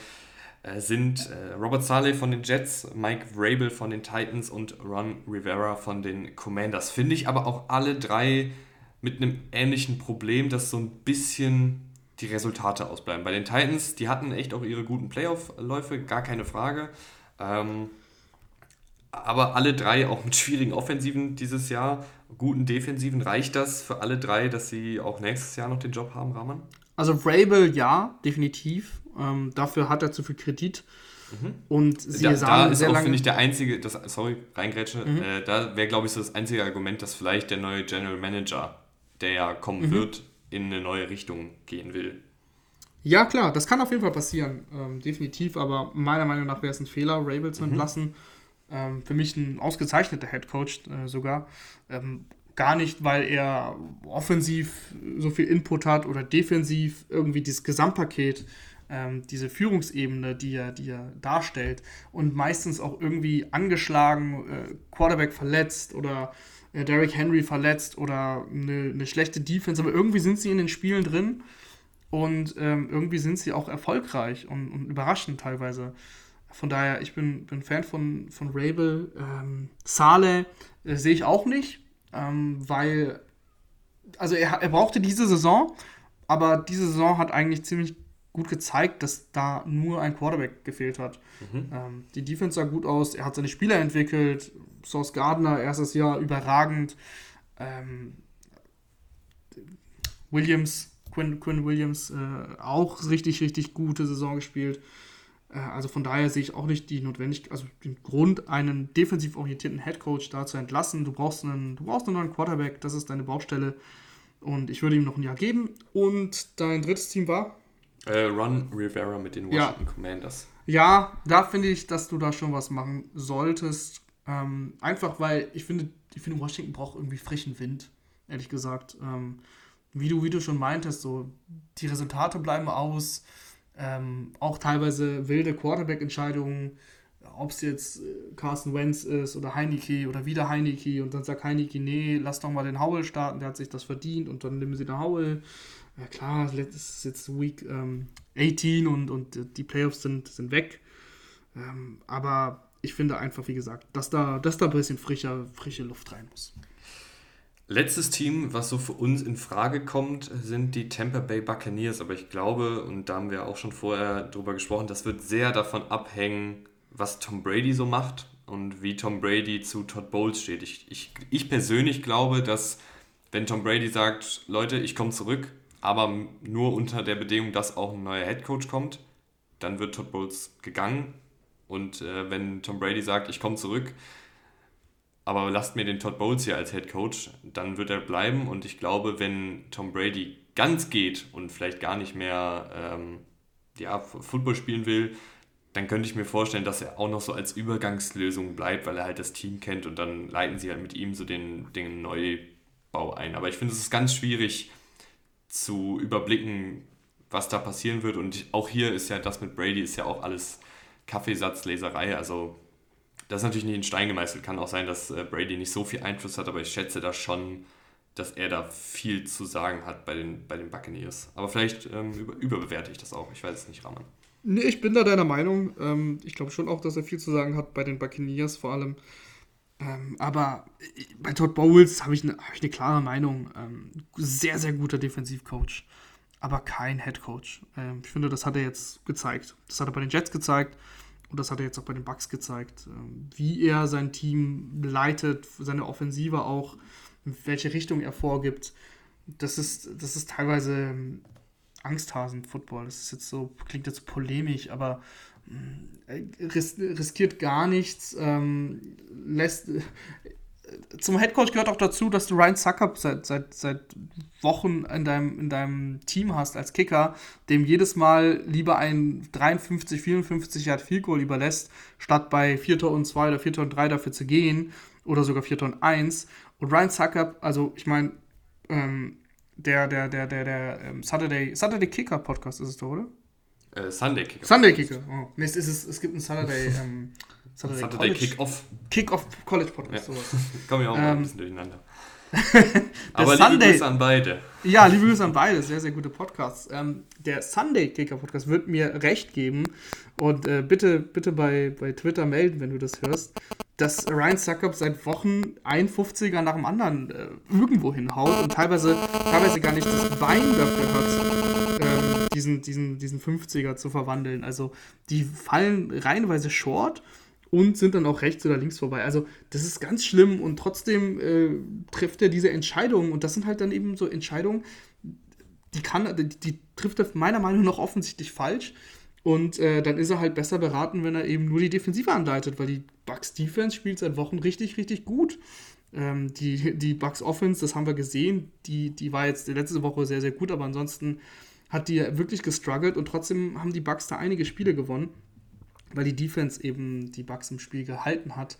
Speaker 1: Äh, sind äh, Robert Saleh von den Jets, Mike Vrabel von den Titans und Ron Rivera von den Commanders. Finde ich aber auch alle drei mit einem ähnlichen Problem, dass so ein bisschen die Resultate ausbleiben. Bei den Titans, die hatten echt auch ihre guten Playoff-Läufe, gar keine Frage. Ähm, aber alle drei auch mit schwierigen Offensiven dieses Jahr, guten Defensiven. Reicht das für alle drei, dass sie auch nächstes Jahr noch den Job haben, Rahman?
Speaker 2: Also Vrabel ja, definitiv. Ähm, dafür hat er zu viel Kredit.
Speaker 1: Mhm. Und sie da, da ist auch, finde ich, der einzige, das, sorry, reingrätsche, mhm. äh, da wäre, glaube ich, so das einzige Argument, dass vielleicht der neue General Manager, der ja kommen mhm. wird, in eine neue Richtung gehen will.
Speaker 2: Ja, klar, das kann auf jeden Fall passieren, ähm, definitiv, aber meiner Meinung nach wäre es ein Fehler, Rabel zu mhm. entlassen. Ähm, für mich ein ausgezeichneter Headcoach äh, sogar. Ähm, gar nicht, weil er offensiv so viel Input hat oder defensiv irgendwie dieses Gesamtpaket ähm, diese Führungsebene, die er, die er darstellt und meistens auch irgendwie angeschlagen, äh, Quarterback verletzt oder äh, Derrick Henry verletzt oder eine, eine, schlechte Defense, aber irgendwie sind sie in den Spielen drin und ähm, irgendwie sind sie auch erfolgreich und, und überraschend teilweise. Von daher, ich bin, bin Fan von, von Rabel. Ähm, Saleh äh, sehe ich auch nicht, ähm, weil, also er, er brauchte diese Saison, aber diese Saison hat eigentlich ziemlich gut gezeigt, dass da nur ein Quarterback gefehlt hat. Mhm. Ähm, die Defense sah gut aus, er hat seine Spieler entwickelt, Source Gardner, erstes Jahr überragend. Ähm, Williams, Quinn, Quinn Williams, äh, auch richtig, richtig gute Saison gespielt. Äh, also von daher sehe ich auch nicht die Notwendigkeit, also den Grund, einen defensiv orientierten Headcoach da zu entlassen. Du brauchst einen, du brauchst einen neuen Quarterback, das ist deine Baustelle. Und ich würde ihm noch ein Jahr geben. Und dein drittes Team war?
Speaker 1: Äh, Ron Rivera mit den Washington ja. Commanders.
Speaker 2: Ja, da finde ich, dass du da schon was machen solltest. Ähm, einfach weil ich finde, ich finde, Washington braucht irgendwie frischen Wind, ehrlich gesagt. Ähm, wie, du, wie du schon meintest, so die Resultate bleiben aus. Ähm, auch teilweise wilde Quarterback-Entscheidungen, ob es jetzt äh, Carson Wentz ist oder Heineke oder wieder Heineke und dann sagt Heineke, nee, lass doch mal den Howell starten, der hat sich das verdient und dann nehmen sie den Howell ja klar, das ist jetzt Week ähm, 18 und, und die Playoffs sind, sind weg. Ähm, aber ich finde einfach, wie gesagt, dass da, dass da ein bisschen frischer, frische Luft rein muss.
Speaker 1: Letztes Team, was so für uns in Frage kommt, sind die Tampa Bay Buccaneers. Aber ich glaube, und da haben wir auch schon vorher drüber gesprochen, das wird sehr davon abhängen, was Tom Brady so macht und wie Tom Brady zu Todd Bowles steht. Ich, ich, ich persönlich glaube, dass wenn Tom Brady sagt, Leute, ich komme zurück, aber nur unter der Bedingung, dass auch ein neuer Headcoach kommt. Dann wird Todd Bowles gegangen und äh, wenn Tom Brady sagt, ich komme zurück, aber lasst mir den Todd Bowles hier als Headcoach, dann wird er bleiben und ich glaube, wenn Tom Brady ganz geht und vielleicht gar nicht mehr ähm, ja, Football spielen will, dann könnte ich mir vorstellen, dass er auch noch so als Übergangslösung bleibt, weil er halt das Team kennt und dann leiten sie halt mit ihm so den, den Neubau ein. Aber ich finde, es ist ganz schwierig, zu überblicken, was da passieren wird. Und auch hier ist ja das mit Brady ist ja auch alles Kaffeesatzleserei. Also das ist natürlich nicht in Stein gemeißelt. Kann auch sein, dass äh, Brady nicht so viel Einfluss hat, aber ich schätze da schon, dass er da viel zu sagen hat bei den, bei den Buccaneers. Aber vielleicht ähm, über, überbewerte ich das auch. Ich weiß es nicht, Raman.
Speaker 2: Nee, ich bin da deiner Meinung. Ähm, ich glaube schon auch, dass er viel zu sagen hat bei den Buccaneers. Vor allem, Ähm, aber bei Todd Bowles habe ich, ne, hab ich eine klare Meinung. Ähm, sehr, sehr guter Defensivcoach, aber kein Headcoach. Ähm, ich finde, das hat er jetzt gezeigt. Das hat er bei den Jets gezeigt und das hat er jetzt auch bei den Bucks gezeigt. Ähm, wie er sein Team leitet, seine Offensive auch, in welche Richtung er vorgibt. Das ist, das ist teilweise ähm, Angsthasen-Football. Das ist jetzt so, klingt jetzt so polemisch, aber äh, ris riskiert gar nichts, ähm, lässt. Zum Headcoach gehört auch dazu, dass du Ryan Suckup seit, seit, seit Wochen in deinem, in deinem Team hast als Kicker, dem jedes Mal lieber ein 53, 54 Yard Field Goal überlässt, statt bei 4 Tor und 2 oder 4 Tor und 3 dafür zu gehen oder sogar 4 Tor und 1. Und Ryan Suckup, also ich meine, ähm, der, der, der, der, der ähm, Saturday, Saturday Kicker Podcast ist es doch, oder?
Speaker 1: Äh, Sunday Kicker.
Speaker 2: Sunday Kicker. Oh. Nee, es, ist, es gibt einen Saturday, ähm,
Speaker 1: Saturday, Saturday Kick-Off.
Speaker 2: Kick-Off College Podcast.
Speaker 1: Ja. Kommen wir auch ähm, mal ein bisschen durcheinander. Aber liebe
Speaker 2: Sunday,
Speaker 1: Grüße an beide.
Speaker 2: Ja, liebe Grüße an beide. Sehr, sehr gute Podcasts. Ähm, der Sunday Kicker Podcast wird mir recht geben. Und äh, bitte, bitte bei, bei Twitter melden, wenn du das hörst, dass Ryan Suckup seit Wochen ein 50er nach dem anderen äh, irgendwo hinhaut und teilweise, teilweise gar nicht das Bein dafür hat, ähm, diesen, diesen, diesen 50er zu verwandeln. Also die fallen reihenweise short und sind dann auch rechts oder links vorbei. Also das ist ganz schlimm und trotzdem äh, trifft er diese Entscheidungen und das sind halt dann eben so Entscheidungen, die kann, die, die trifft er meiner Meinung nach offensichtlich falsch. Und äh, dann ist er halt besser beraten, wenn er eben nur die Defensive anleitet, weil die Bucks Defense spielt seit Wochen richtig, richtig gut. Ähm, die, die Bucks Offense, das haben wir gesehen, die, die war jetzt letzte Woche sehr, sehr gut, aber ansonsten hat die wirklich gestruggelt und trotzdem haben die Bucks da einige Spiele gewonnen weil die Defense eben die Bugs im Spiel gehalten hat.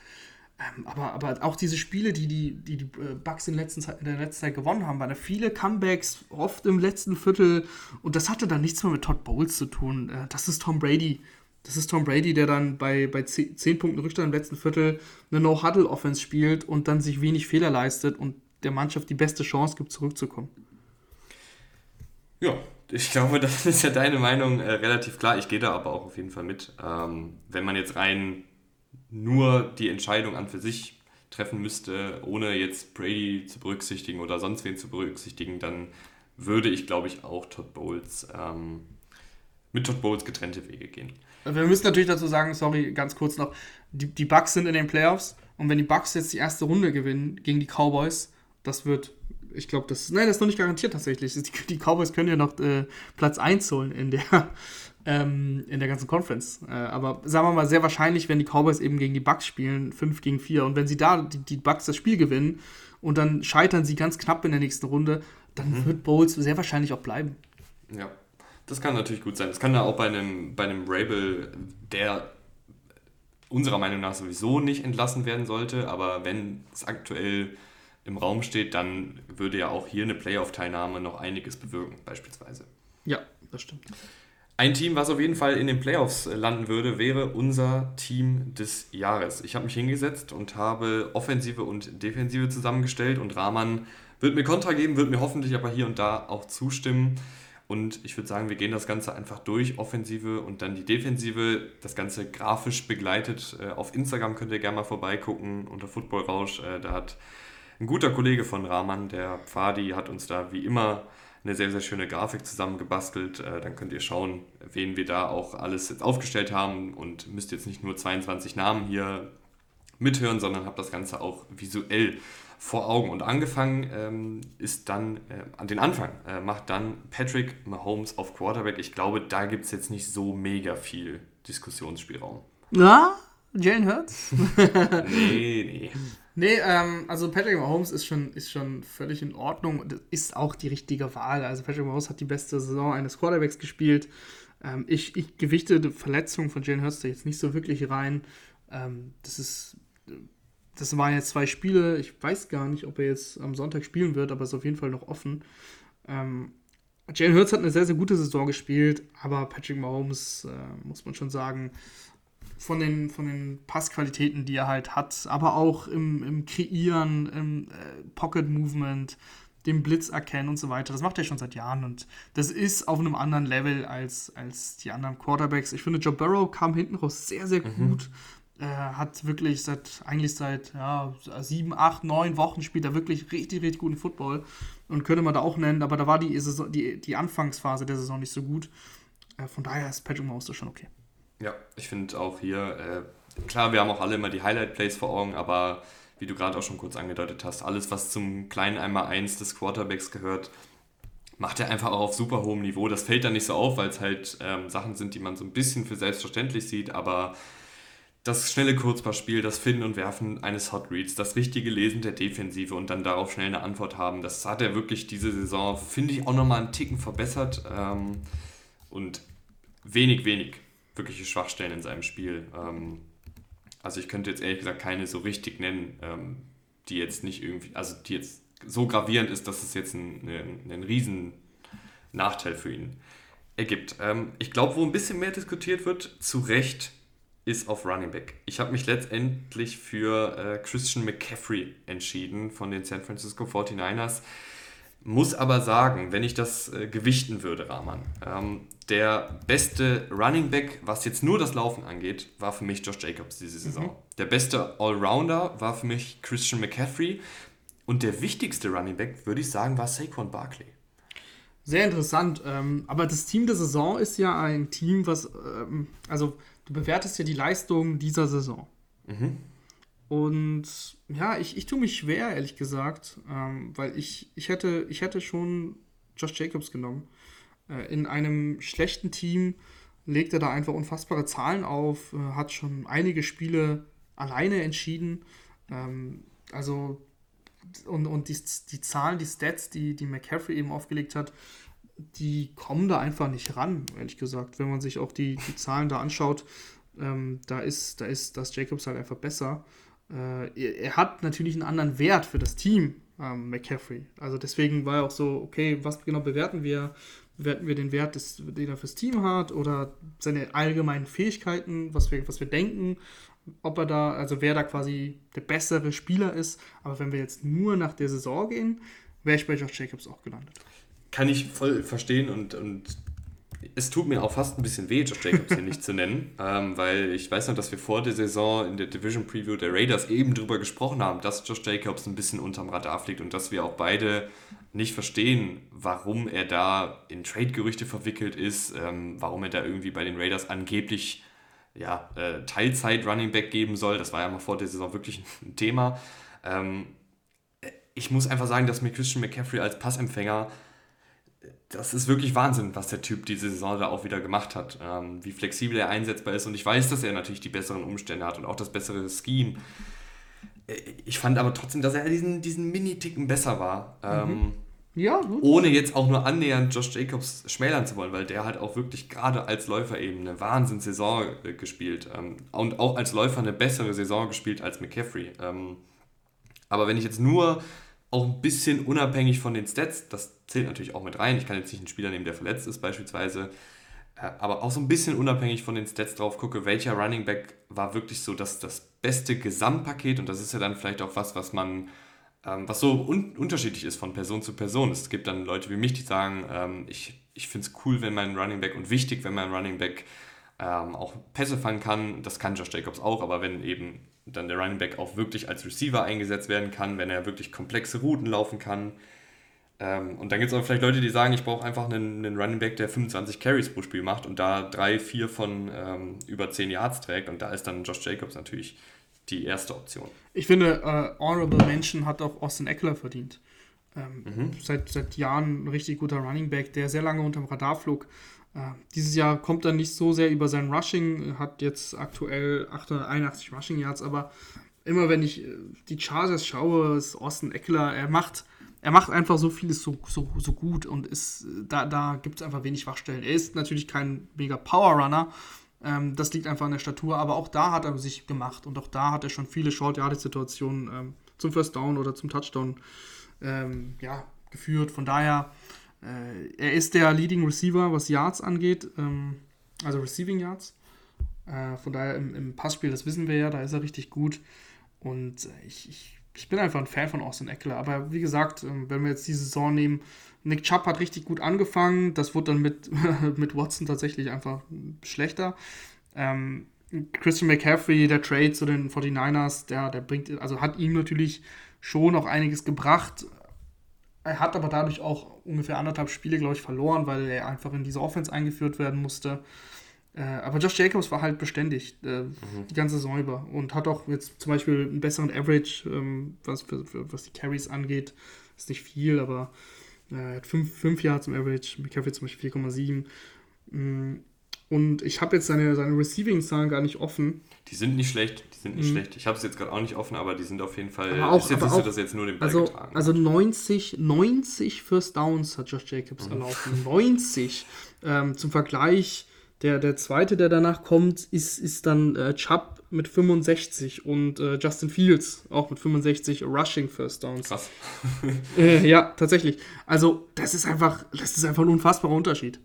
Speaker 2: Ähm, aber, aber auch diese Spiele, die die, die, die äh, Bugs in, letzten in der letzten Zeit gewonnen haben, waren da viele Comebacks, oft im letzten Viertel. Und das hatte dann nichts mehr mit Todd Bowles zu tun. Äh, das ist Tom Brady. Das ist Tom Brady, der dann bei, bei 10 Punkten Rückstand im letzten Viertel eine No-Huddle-Offense spielt und dann sich wenig Fehler leistet und der Mannschaft die beste Chance gibt, zurückzukommen.
Speaker 1: Ja, ich glaube, das ist ja deine Meinung äh, relativ klar. Ich gehe da aber auch auf jeden Fall mit. Ähm, wenn man jetzt rein nur die Entscheidung an für sich treffen müsste, ohne jetzt Brady zu berücksichtigen oder sonst wen zu berücksichtigen, dann würde ich, glaube ich, auch Todd Bowles ähm, mit Todd Bowles getrennte Wege gehen.
Speaker 2: Wir müssen natürlich dazu sagen, sorry, ganz kurz noch, die, die Bucks sind in den Playoffs und wenn die Bucks jetzt die erste Runde gewinnen gegen die Cowboys, das wird ich glaube, das, nein, das ist noch nicht garantiert tatsächlich. Die, die Cowboys können ja noch äh, Platz 1 holen in der, ähm, in der ganzen Conference. Äh, aber sagen wir mal, sehr wahrscheinlich, wenn die Cowboys eben gegen die Bucks spielen, 5 gegen 4, und wenn sie da die, die Bucks das Spiel gewinnen und dann scheitern sie ganz knapp in der nächsten Runde, dann mhm. wird Bowles sehr wahrscheinlich auch bleiben.
Speaker 1: Ja, das kann natürlich gut sein. Das kann ja auch bei einem, bei einem Rabel, der unserer Meinung nach sowieso nicht entlassen werden sollte, aber wenn es aktuell im Raum steht, dann würde ja auch hier eine Playoff-Teilnahme noch einiges bewirken, beispielsweise.
Speaker 2: Ja, das stimmt.
Speaker 1: Ein Team, was auf jeden Fall in den Playoffs landen würde, wäre unser Team des Jahres. Ich habe mich hingesetzt und habe Offensive und Defensive zusammengestellt und Rahman wird mir Kontra geben, wird mir hoffentlich aber hier und da auch zustimmen. Und ich würde sagen, wir gehen das Ganze einfach durch, Offensive und dann die Defensive. Das Ganze grafisch begleitet. Äh, auf Instagram könnt ihr gerne mal vorbeigucken unter Football Rausch. Äh, da hat ein guter Kollege von Rahman, der Pfadi, hat uns da wie immer eine sehr, sehr schöne Grafik zusammengebastelt. Äh, dann könnt ihr schauen, wen wir da auch alles jetzt aufgestellt haben und müsst jetzt nicht nur 22 Namen hier mithören, sondern habt das Ganze auch visuell vor Augen. Und angefangen ähm, ist dann, äh, an den Anfang, äh, macht dann Patrick Mahomes auf Quarterback. Ich glaube, da gibt es jetzt nicht so mega viel Diskussionsspielraum.
Speaker 2: Na, Jalen Hurts?
Speaker 1: nee, nee.
Speaker 2: Nee, ähm, also Patrick Mahomes ist schon, ist schon völlig in Ordnung und ist auch die richtige Wahl. Also Patrick Mahomes hat die beste Saison eines Quarterbacks gespielt. Ähm, ich, ich gewichte die Verletzung von Jalen Hurts jetzt nicht so wirklich rein. Ähm, das ist, das waren jetzt zwei Spiele. Ich weiß gar nicht, ob er jetzt am Sonntag spielen wird, aber ist auf jeden Fall noch offen. Ähm, Jalen Hurts hat eine sehr, sehr gute Saison gespielt, aber Patrick Mahomes, äh, muss man schon sagen, von den, von den Passqualitäten, die er halt hat, aber auch im, im Kreieren, im äh, Pocket Movement, dem Blitz erkennen und so weiter. Das macht er schon seit Jahren und das ist auf einem anderen Level als, als die anderen Quarterbacks. Ich finde, Joe Burrow kam hinten raus sehr, sehr mhm. gut. äh, hat wirklich seit, eigentlich seit ja, sieben, acht, neun Wochen spielt er wirklich richtig, richtig guten Football. Und könnte man da auch nennen, aber da war die, Saison, die, die Anfangsphase der Saison nicht so gut. Äh, von daher ist Patrick Mahomes schon okay.
Speaker 1: Ja, ich finde auch hier, äh, klar, wir haben auch alle immer die Highlight-Plays vor Augen, aber wie du gerade auch schon kurz angedeutet hast, alles, was zum kleinen Einmal-Eins des Quarterbacks gehört, macht er einfach auch auf super hohem Niveau. Das fällt dann nicht so auf, weil es halt ähm, Sachen sind, die man so ein bisschen für selbstverständlich sieht, aber das schnelle Kurzpassspiel, das Finden und Werfen eines Hot Reads, das richtige Lesen der Defensive und dann darauf schnell eine Antwort haben, das hat er wirklich diese Saison, finde ich, auch nochmal einen Ticken verbessert ähm, und wenig, wenig wirkliche Schwachstellen in seinem Spiel. Ähm, also ich könnte jetzt ehrlich gesagt keine so richtig nennen, ähm, die jetzt nicht irgendwie, also die jetzt so gravierend ist, dass es jetzt einen, einen, einen riesen Nachteil für ihn ergibt. Ähm, ich glaube, wo ein bisschen mehr diskutiert wird, zu Recht, ist auf Running Back. Ich habe mich letztendlich für äh, Christian McCaffrey entschieden von den San Francisco 49ers. Muss aber sagen, wenn ich das äh, gewichten würde, Rahman, ähm, der beste Running Back, was jetzt nur das Laufen angeht, war für mich Josh Jacobs diese Saison. Mhm. Der beste Allrounder war für mich Christian McCaffrey. Und der wichtigste Running Back, würde ich sagen, war Saquon Barkley.
Speaker 2: Sehr interessant. Ähm, aber das Team der Saison ist ja ein Team, was, ähm, also du bewertest ja die Leistung dieser Saison. Mhm. Und ja, ich, ich tue mich schwer, ehrlich gesagt, ähm, weil ich, ich, hätte, ich hätte schon Josh Jacobs genommen. Äh, in einem schlechten Team legt er da einfach unfassbare Zahlen auf, äh, hat schon einige Spiele alleine entschieden. Ähm, also, und, und die, die Zahlen, die Stats, die, die McCaffrey eben aufgelegt hat, die kommen da einfach nicht ran, ehrlich gesagt. Wenn man sich auch die, die Zahlen da anschaut, ähm, da ist, da ist das Jacobs halt einfach besser. Äh, er, hat natürlich einen anderen Wert für das Team, ähm, McCaffrey. Also deswegen war er auch so, okay, was genau bewerten wir? Bewerten wir den Wert, des, den er fürs Team hat oder seine allgemeinen Fähigkeiten, was wir, was wir denken, ob er da, also wer da quasi der bessere Spieler ist. Aber wenn wir jetzt nur nach der Saison gehen, wäre ich bei Josh Jacobs auch gelandet
Speaker 1: kann ich voll verstehen und, und es tut mir auch fast ein bisschen weh, Josh Jacobs hier nicht zu nennen, ähm, weil ich weiß noch, dass wir vor der Saison in der Division Preview der Raiders eben darüber gesprochen haben, dass Josh Jacobs ein bisschen unterm Radar fliegt und dass wir auch beide nicht verstehen, warum er da in Trade-Gerüchte verwickelt ist, ähm, warum er da irgendwie bei den Raiders angeblich ja, äh, Teilzeit-Running Back geben soll. Das war ja mal vor der Saison wirklich ein Thema. Ähm, ich muss einfach sagen, dass mir Christian McCaffrey als Passempfänger das ist wirklich Wahnsinn, was der Typ diese Saison da auch wieder gemacht hat. Ähm, wie flexibel er einsetzbar ist. Und ich weiß, dass er natürlich die besseren Umstände hat und auch das bessere Scheme. Äh, ich fand aber trotzdem, dass er diesen, diesen Mini-Ticken besser war. Ähm, mhm. Ja, gut. Ohne jetzt auch nur annähernd Josh Jacobs schmälern zu wollen, weil der hat auch wirklich gerade als Läufer eben eine Wahnsinns-Saison äh, gespielt. Ähm, und auch als Läufer eine bessere Saison gespielt als McCaffrey. Ähm, aber wenn ich jetzt nur auch ein bisschen unabhängig von den Stats, das zählt natürlich auch mit rein. Ich kann jetzt nicht einen Spieler nehmen, der verletzt ist beispielsweise, äh, aber auch so ein bisschen unabhängig von den Stats drauf gucke, welcher Running Back war wirklich so das, das beste Gesamtpaket und das ist ja dann vielleicht auch was, was man, ähm, was so un unterschiedlich ist von Person zu Person. Es gibt dann Leute wie mich, die sagen, ähm, ich, ich finde es cool, wenn mein Running Back und wichtig, wenn mein Running Back ähm, auch Pässe fangen kann. Das kann Josh Jacobs auch, aber wenn eben dann der Running Back auch wirklich als Receiver eingesetzt werden kann, wenn er wirklich komplexe Routen laufen kann. Ähm, und dann gibt es auch vielleicht Leute, die sagen, ich brauche einfach einen, einen, Running Back, der 25 Carries pro Spiel macht und da drei, vier von ähm, über 10 Yards trägt. Und da ist dann Josh Jacobs natürlich die erste Option.
Speaker 2: Ich finde, uh, Honorable Mention hat auch Austin Eckler verdient. Ähm, mhm. seit, seit Jahren ein richtig guter Running Back, der sehr lange unter dem Radar flog. Dieses Jahr kommt er nicht so sehr über sein Rushing, hat jetzt aktuell 881 Rushing Yards, aber immer wenn ich äh, die Chargers schaue, ist Austin Eckler, er macht, er macht einfach so vieles so, so, so gut und ist, da, da gibt es einfach wenig Wachstellen. Er ist natürlich kein mega Power Runner, ähm, das liegt einfach an der Statur, aber auch da hat er sich gemacht und auch da hat er schon viele Short-Yardage-Situationen ähm, zum First Down oder zum Touchdown ähm, ja, geführt. Von daher äh, er ist der Leading Receiver, was Yards angeht, ähm, also Receiving Yards. Äh, von daher im, im, Passspiel, das wissen wir ja, da ist er richtig gut. Und ich, ich, ich, bin einfach ein Fan von Austin Eckler. Aber wie gesagt, ähm, wenn wir jetzt die Saison nehmen, Nick Chubb hat richtig gut angefangen. Das wurde dann mit, mit Watson tatsächlich einfach schlechter. Ähm, Christian McCaffrey, der Trade zu den 49ers, der, der bringt, also hat ihm natürlich schon noch einiges gebracht. Er hat aber dadurch auch ungefähr anderthalb Spiele, glaube ich, verloren, weil er einfach in diese Offense eingeführt werden musste. Äh, aber Josh Jacobs war halt beständig äh, mhm. die ganze Saison über und hat auch jetzt zum Beispiel einen besseren Average, ähm, was, für, für, was die Carries angeht. Ist nicht viel, aber äh, er hat 5 Jahre zum Average, McCaffrey zum Beispiel 4,7. Und ich habe jetzt seine, seine Receiving-Zahlen gar nicht offen.
Speaker 1: Die sind nicht schlecht, die sind nicht mhm. schlecht. Ich habe es jetzt gerade auch nicht offen, aber die sind auf jeden Fall.
Speaker 2: Aber auch, ist jetzt nicht so, dass jetzt nur den Ball also, getragen Also 90, 90 First Downs hat Josh Jacobs mhm. erlaufen. 90. Ähm, zum Vergleich, der, der zweite, der danach kommt, ist, ist dann äh, Chubb mit 65 und äh, Justin Fields auch mit 65 Rushing First Downs. Krass. äh, ja, tatsächlich. Also, das ist einfach, das ist einfach ein unfassbarer Unterschied.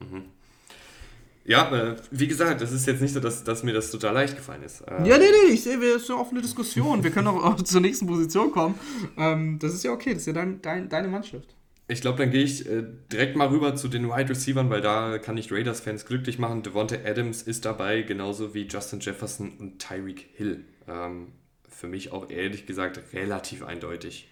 Speaker 2: Mhm.
Speaker 1: Ja, äh, wie gesagt, das ist jetzt nicht so, dass, dass mir das total leicht gefallen ist.
Speaker 2: Ähm ja, nee, nee, ich sehe, wir ist eine offene Diskussion. Wir können auch, zur nächsten Position kommen. Ähm, das ist ja okay, das ist ja dein, dein, deine Mannschaft.
Speaker 1: Ich glaube, dann gehe ich äh, direkt mal rüber zu den Wide Receivers, weil da kann ich Raiders-Fans glücklich machen. Devonta Adams ist dabei, genauso wie Justin Jefferson und Tyreek Hill. Ähm, für mich auch ehrlich gesagt relativ eindeutig.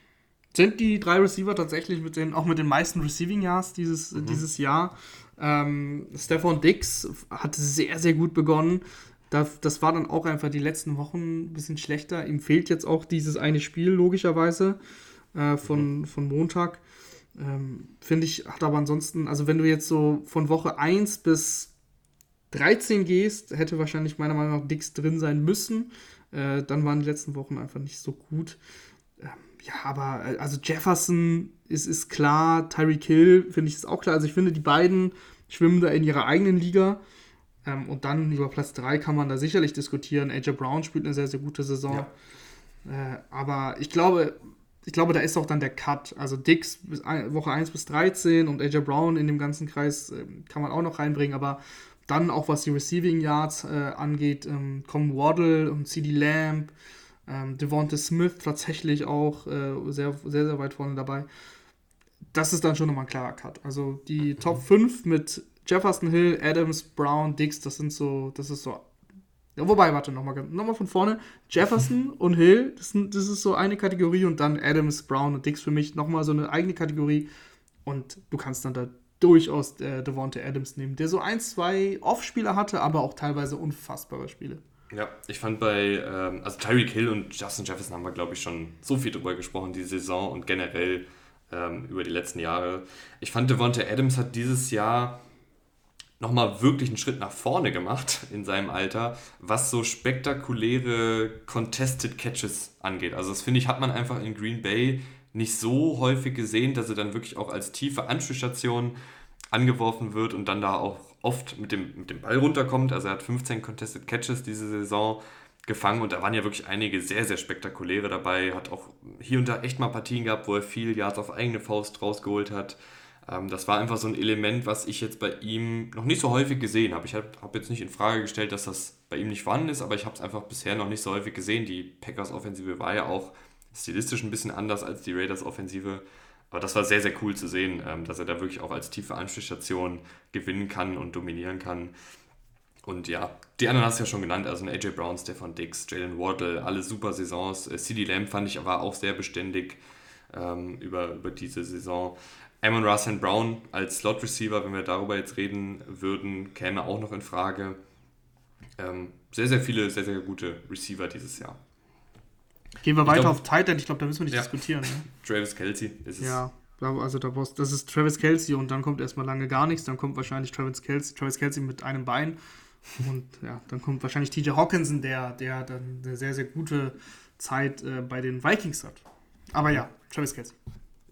Speaker 2: Sind die drei Receiver tatsächlich mit den, auch mit den meisten Receiving Yards dieses, mhm. dieses Jahr? Ähm, Stefan Dix hat sehr, sehr gut begonnen. Das, das war dann auch einfach die letzten Wochen ein bisschen schlechter. Ihm fehlt jetzt auch dieses eine Spiel, logischerweise, äh, von, mhm. von Montag. Ähm, Finde ich, hat aber ansonsten, also wenn du jetzt so von Woche 1 bis 13 gehst, hätte wahrscheinlich meiner Meinung nach Dix drin sein müssen. Äh, dann waren die letzten Wochen einfach nicht so gut. Ja, aber äh, also Jefferson ist, ist klar, Tyreek Hill finde ich ist auch klar. Also ich finde, die beiden schwimmen da in ihrer eigenen Liga. Ähm, und dann über Platz 3 kann man da sicherlich diskutieren. AJ Brown spielt eine sehr, sehr gute Saison. Ja. Äh, aber ich glaube, ich glaube, da ist auch dann der Cut. Also Dix bis Woche 1 bis 13 und AJ Brown in dem ganzen Kreis äh, kann man auch noch reinbringen. Aber dann auch was die Receiving Yards äh, angeht, ähm, kommen Waddle und CD Lamb ähm, Devonta Smith tatsächlich auch äh, sehr, sehr, sehr weit vorne dabei. Das ist dann schon nochmal ein klarer Cut. Also die Top 5 mit Jefferson Hill, Adams, Brown, Dix, das sind so, das ist so. Ja, wobei, warte, nochmal noch mal von vorne. Jefferson und Hill, das, sind, das ist so eine Kategorie und dann Adams, Brown und Dix für mich nochmal so eine eigene Kategorie. Und du kannst dann da durchaus äh, Devonta Adams nehmen, der so ein, zwei Off-Spieler hatte, aber auch teilweise unfassbare Spiele.
Speaker 1: Ja, ich fand bei, ähm, also Tyreek Hill und Justin Jefferson haben wir, glaube ich, schon so viel drüber gesprochen, die Saison und generell ähm, über die letzten Jahre. Ich fand, Devonta Adams hat dieses Jahr nochmal wirklich einen Schritt nach vorne gemacht in seinem Alter, was so spektakuläre Contested Catches angeht. Also das finde ich, hat man einfach in Green Bay nicht so häufig gesehen, dass er dann wirklich auch als tiefe Anschlussstation angeworfen wird und dann da auch oft mit dem, mit dem Ball runterkommt. Also er hat 15 Contested Catches diese Saison gefangen und da waren ja wirklich einige sehr, sehr spektakuläre dabei. Hat auch hier und da echt mal Partien gehabt, wo er viel Yards auf eigene Faust rausgeholt hat. Ähm, das war einfach so ein Element, was ich jetzt bei ihm noch nicht so häufig gesehen habe. Ich habe hab jetzt nicht in Frage gestellt, dass das bei ihm nicht vorhanden ist, aber ich habe es einfach bisher noch nicht so häufig gesehen. Die Packers-Offensive war ja auch stilistisch ein bisschen anders als die Raiders-Offensive. Aber das war sehr, sehr cool zu sehen, ähm, dass er da wirklich auch als tiefe Anschlussstation gewinnen kann und dominieren kann. Und ja, die anderen hast du ja schon genannt, also AJ Brown, Stefan Dix, Jalen Waddle, alle super Saisons. Äh, CD Lamb fand ich aber auch sehr beständig ähm, über, über diese Saison. Amon Russell Brown als Slot Receiver, wenn wir darüber jetzt reden würden, käme auch noch in Frage. Ähm, sehr, sehr viele, sehr, sehr gute Receiver dieses Jahr.
Speaker 2: Gehen wir ich weiter glaub, auf Titan, ich glaube, da müssen wir nicht ja. diskutieren. Ne?
Speaker 1: Travis Kelsey
Speaker 2: ist es. Ja, also da das ist Travis Kelsey und dann kommt erstmal lange gar nichts, dann kommt wahrscheinlich Travis Kelsey, Travis Kelsey mit einem Bein und ja, dann kommt wahrscheinlich TJ Hawkinson, der, der dann eine sehr, sehr gute Zeit äh, bei den Vikings hat. Aber ja, Travis Kelsey.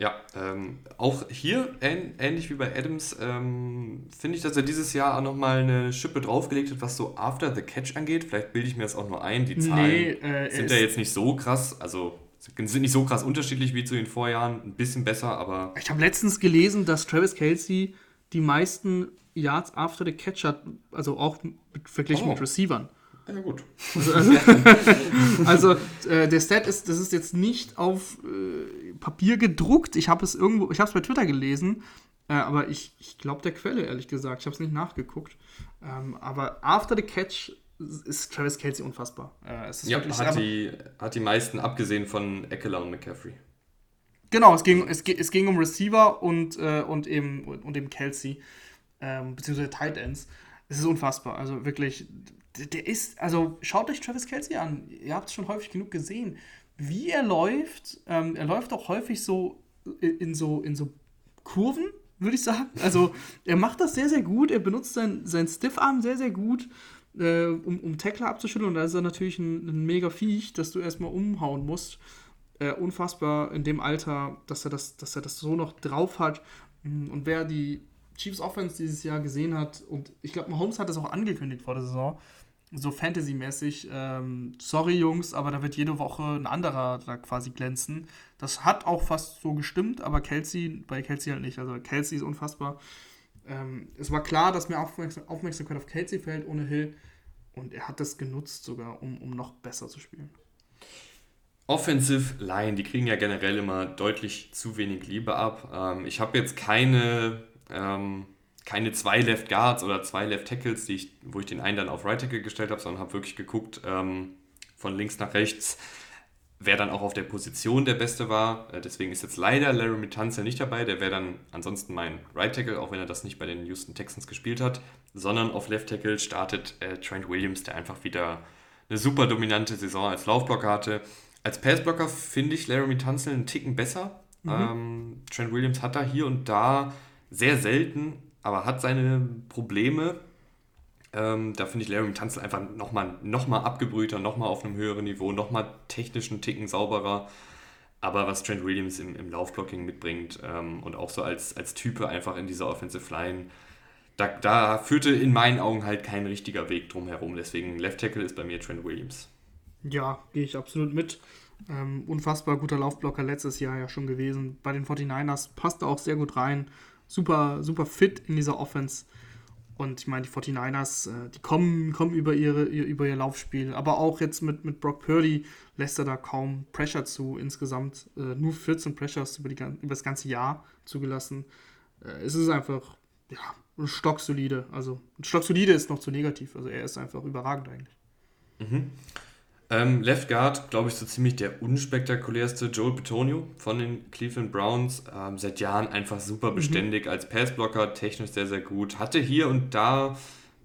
Speaker 1: Ja, ähm, auch hier, ähn, ähnlich wie bei Adams, ähm, finde ich, dass er dieses Jahr auch nochmal eine Schippe draufgelegt hat, was so After the Catch angeht. Vielleicht bilde ich mir das auch nur ein. Die Zahlen nee, äh, sind ja jetzt nicht so krass, also sind nicht so krass unterschiedlich wie zu den Vorjahren. Ein bisschen besser, aber.
Speaker 2: Ich habe letztens gelesen, dass Travis Kelsey die meisten Yards After the Catch hat, also auch mit, verglichen oh. mit Receivern.
Speaker 1: Ja, gut.
Speaker 2: Also, also, äh, der Stat ist, das ist jetzt nicht auf äh, Papier gedruckt. Ich habe es irgendwo, ich habe es bei Twitter gelesen, äh, aber ich, ich glaube der Quelle, ehrlich gesagt. Ich habe es nicht nachgeguckt. Ähm, aber After the Catch ist Travis Kelsey unfassbar.
Speaker 1: Äh, ja, hat, die, hat die meisten, abgesehen von Eckler und McCaffrey.
Speaker 2: Genau, es ging, es, es ging um Receiver und, äh, und, eben, und eben Kelsey, ähm, beziehungsweise Tight Ends. Es ist unfassbar. Also wirklich, der ist, also schaut euch Travis Kelsey an. Ihr habt es schon häufig genug gesehen. Wie er läuft, ähm, er läuft auch häufig so in so, in so Kurven, würde ich sagen. Also er macht das sehr, sehr gut. Er benutzt sein, sein Stiffarm sehr, sehr gut, äh, um, um Tackler abzuschütteln. Und da ist er natürlich ein, ein mega Viech, dass du erstmal umhauen musst. Äh, unfassbar in dem Alter, dass er, das, dass er das so noch drauf hat. Und wer die Chiefs Offense dieses Jahr gesehen hat, und ich glaube, Mahomes hat das auch angekündigt vor der Saison, so Fantasy-mäßig, ähm, sorry Jungs, aber da wird jede Woche ein anderer da quasi glänzen. Das hat auch fast so gestimmt, aber Kelsey, bei Kelsey halt nicht. Also Kelsey ist unfassbar. Ähm, es war klar, dass mehr Aufmerksam Aufmerksamkeit auf Kelsey fällt ohne Hill und er hat das genutzt sogar, um, um noch besser zu spielen.
Speaker 1: Offensive Line, die kriegen ja generell immer deutlich zu wenig Liebe ab. Ähm, ich habe jetzt keine ähm, keine zwei Left Guards oder zwei Left Tackles, die ich, wo ich den einen dann auf Right Tackle gestellt habe, sondern habe wirklich geguckt, ähm, von links nach rechts, wer dann auch auf der Position der Beste war. Äh, deswegen ist jetzt leider Larry Mitanza nicht dabei. Der wäre dann ansonsten mein Right Tackle, auch wenn er das nicht bei den Houston Texans gespielt hat. Sondern auf Left Tackle startet äh, Trent Williams, der einfach wieder eine super dominante Saison als Laufblocker hatte. Als Passblocker finde ich Larry Mitanzel einen Ticken besser. Mhm. Ähm, Trent Williams hat da hier und da sehr selten aber hat seine Probleme. Ähm, da finde ich Larry Tanzel einfach nochmal noch mal abgebrühter, nochmal auf einem höheren Niveau, nochmal technischen Ticken sauberer. Aber was Trent Williams im, im Laufblocking mitbringt ähm, und auch so als, als Type einfach in dieser Offensive Line, da, da führte in meinen Augen halt kein richtiger Weg drum herum. Deswegen Left Tackle ist bei mir Trent Williams.
Speaker 2: Ja, gehe ich absolut mit. Ähm, unfassbar guter Laufblocker letztes Jahr ja schon gewesen. Bei den 49ers passt er auch sehr gut rein super, super fit in dieser Offense. Und ich meine, die 49ers, äh, die kommen, kommen über, ihre, ihr, über ihr Laufspiel. Aber auch jetzt mit, mit Brock Purdy lässt er da kaum Pressure zu. Insgesamt äh, nur 14 Pressures über, die, über das ganze Jahr zugelassen. Äh, es ist einfach, ja, stocksolide. Also, stocksolide ist noch zu negativ. Also, er ist einfach überragend eigentlich.
Speaker 1: Mhm. Ähm, Left Guard, glaube ich, so ziemlich der unspektakulärste Joel Petonio von den Cleveland Browns. Ähm, seit Jahren einfach super mhm. beständig mhm. als Passblocker, technisch sehr, sehr gut. Hatte hier und da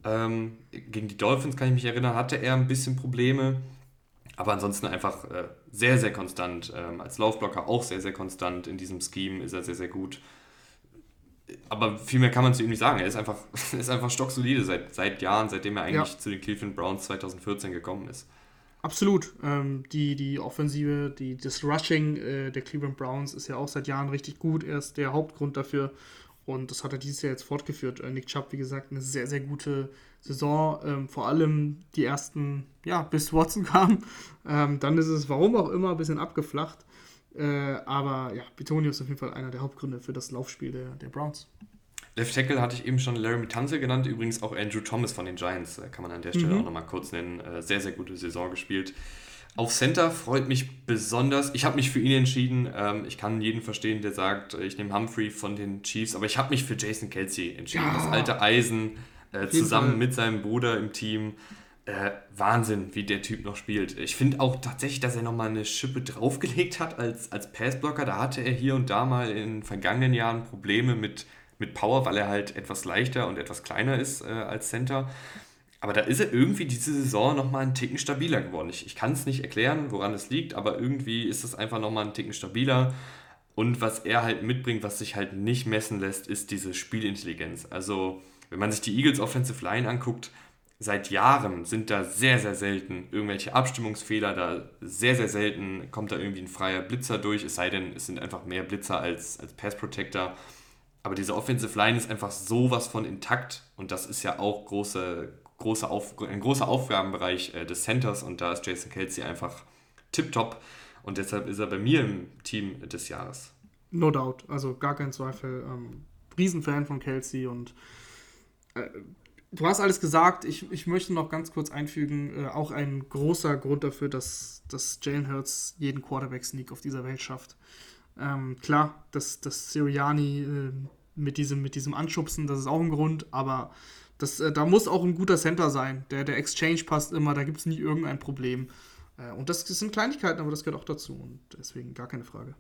Speaker 1: ähm, gegen die Dolphins, kann ich mich erinnern, hatte er ein bisschen Probleme. Aber ansonsten einfach äh, sehr, sehr konstant. Ähm, als Laufblocker auch sehr, sehr konstant. In diesem Scheme ist er sehr, sehr gut. Aber viel mehr kann man zu ihm nicht sagen. Er ist einfach, ist einfach stocksolide seit, seit Jahren, seitdem er eigentlich ja. zu den Cleveland Browns 2014 gekommen ist.
Speaker 2: Absolut. Ähm, die, die Offensive, die, das Rushing äh, der Cleveland Browns ist ja auch seit Jahren richtig gut. Er ist der Hauptgrund dafür. Und das hat er dieses Jahr jetzt fortgeführt. Äh, Nick Chubb, wie gesagt, eine sehr, sehr gute Saison. Ähm, vor allem die ersten, ja, bis Watson kam. Ähm, dann ist es, warum auch immer, ein bisschen abgeflacht. Äh, aber ja, Bitonio ist auf jeden Fall einer der Hauptgründe für das Laufspiel der, der Browns.
Speaker 1: Left Tackle hatte ich eben schon Larry Tanzel genannt, übrigens auch Andrew Thomas von den Giants, äh, kann man an der Stelle mhm. auch nochmal kurz nennen. Äh, sehr, sehr gute Saison gespielt. Auf Center freut mich besonders. Ich habe mich für ihn entschieden. Ähm, ich kann jeden verstehen, der sagt, äh, ich nehme Humphrey von den Chiefs, aber ich habe mich für Jason Kelsey entschieden. Ja. Das alte Eisen zusammen mit seinem Bruder im Team. Äh, Wahnsinn, wie der Typ noch spielt. Ich finde auch tatsächlich, dass er nochmal eine Schippe draufgelegt hat als, als Passblocker. Da hatte er hier und da mal in vergangenen Jahren Probleme mit mit Power, weil er halt etwas leichter und etwas kleiner ist äh, als Center. Aber da ist er irgendwie diese Saison nochmal einen Ticken stabiler geworden. Ich, ich kann es nicht erklären, woran es liegt, aber irgendwie ist es einfach nochmal einen Ticken stabiler. Und was er halt mitbringt, was sich halt nicht messen lässt, ist diese Spielintelligenz. Also, wenn man sich die Eagles Offensive Line anguckt, seit Jahren sind da sehr, sehr selten irgendwelche Abstimmungsfehler, da sehr, sehr selten kommt da irgendwie ein freier Blitzer durch, es sei denn, es sind einfach mehr Blitzer als, als Pass Protector. Aber diese Offensive Line ist einfach sowas von intakt und das ist ja auch große, große Auf, ein großer Aufgabenbereich äh, des Centers und da ist Jason Kelsey einfach tipptopp und deshalb ist er bei mir im Team des Jahres.
Speaker 2: No doubt, also gar kein Zweifel. Ähm, Riesenfan von Kelsey und äh, du hast alles gesagt. Ich, ich möchte noch ganz kurz einfügen, äh, auch ein großer Grund dafür, dass, dass Jalen Hurts jeden Quarterback-Sneak auf dieser Welt schafft. Ähm, klar, dass, dass Siriani äh, mit diesem, mit diesem Anschubsen, das ist auch ein Grund, aber Das, äh, da muss auch ein guter Center sein. Der, der Exchange passt immer, da gibt es nie irgendein Problem. Äh, und das, das sind Kleinigkeiten, aber das gehört auch dazu. Und deswegen gar keine Frage.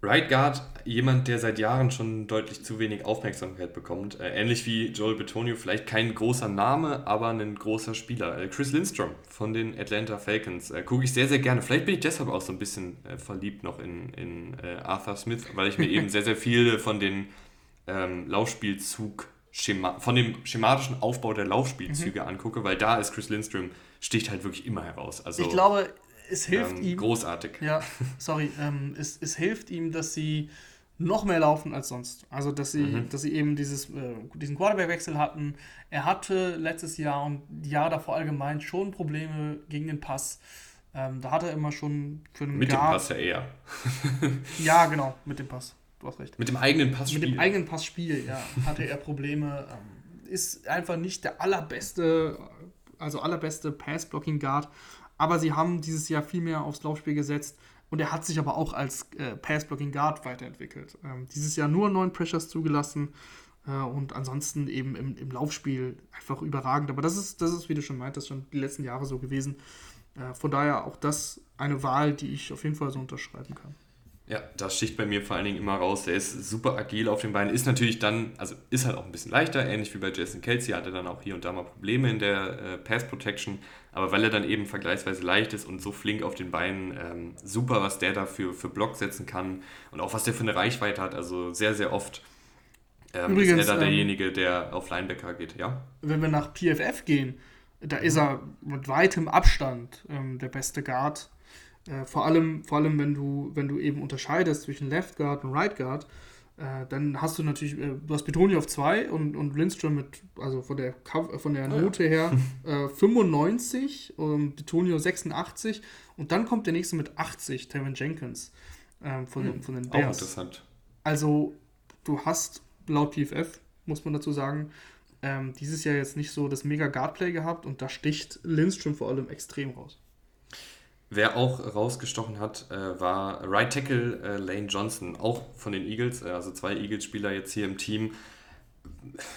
Speaker 1: Right Guard, jemand, der seit Jahren schon deutlich zu wenig Aufmerksamkeit bekommt. Äh, ähnlich wie Joel Betonio, vielleicht kein großer Name, aber ein großer Spieler. Äh, Chris Lindstrom von den Atlanta Falcons. Äh, Gucke ich sehr, sehr gerne. Vielleicht bin ich deshalb auch so ein bisschen verliebt noch in, in Arthur Smith, weil ich mir eben sehr, sehr viele von den ähm, Laufspielzug, Schema von dem schematischen Aufbau der Laufspielzüge mhm. angucke, weil da ist Chris Lindstrom, sticht halt wirklich immer heraus. Also,
Speaker 2: ich glaube, es hilft
Speaker 1: ähm,
Speaker 2: ihm.
Speaker 1: Großartig.
Speaker 2: Ja, sorry. Ähm, es, es hilft ihm, dass sie noch mehr laufen als sonst. Also, dass sie, mhm. dass sie eben dieses, äh, diesen Quarterback-Wechsel hatten. Er hatte letztes Jahr und die Jahre davor allgemein schon Probleme gegen den Pass. Ähm, da hat er immer schon
Speaker 1: für einen Mit Guard, dem Pass ja eher.
Speaker 2: ja, genau, mit dem Pass. Du hast recht.
Speaker 1: Mit dem eigenen Passspiel.
Speaker 2: Mit dem eigenen Passspiel, ja, hatte er Probleme. Ähm, ist einfach nicht der allerbeste, also allerbeste Pass-Blocking-Guard. Aber sie haben dieses Jahr viel mehr aufs Laufspiel gesetzt und er hat sich aber auch als äh, Pass-Blocking Guard weiterentwickelt. Ähm, dieses Jahr nur neun Pressures zugelassen äh, und ansonsten eben im, im, Laufspiel einfach überragend. Aber das ist, das ist, wie du schon meintest, schon die letzten Jahre so gewesen. Äh, von daher auch das eine Wahl, die ich auf jeden Fall so unterschreiben kann.
Speaker 1: Ja, das sticht bei mir vor allen Dingen immer raus. Der ist super agil auf den Beinen, ist natürlich dann, also ist halt auch ein bisschen leichter, ähnlich wie bei Jason Kelsey, hatte dann auch hier und da mal Probleme in der äh, Pass Protection, aber weil er dann eben vergleichsweise leicht ist und so flink auf den Beinen, ähm, super, was der da für, für Block setzen kann und auch was der für eine Reichweite hat, also sehr, sehr oft ähm, Übrigens, ist er da ähm, derjenige, der auf Linebacker geht, ja?
Speaker 2: Wenn wir nach PFF gehen, da ist er mit weitem Abstand ähm, der beste Guard äh, vor, allem, vor allem, wenn du, wenn du eben unterscheidest zwischen Left Guard und Right Guard, äh, dann hast du natürlich, äh, du hast Betoni auf 2 und, und Lindström mit, also von der, von der Note her, äh, 95 und Betonio 86 und dann kommt der nächste mit 80, Tevin Jenkins ähm, von, den, hm, von den
Speaker 1: Bears. Auch interessant.
Speaker 2: Also, du hast laut PFF, muss man dazu sagen, ähm, dieses Jahr jetzt nicht so das mega Guardplay gehabt und da sticht Lindström vor allem extrem raus.
Speaker 1: Wer auch rausgestochen hat, äh, war Right Tackle äh, Lane Johnson, auch von den Eagles, äh, also zwei Eagles-Spieler jetzt hier im Team.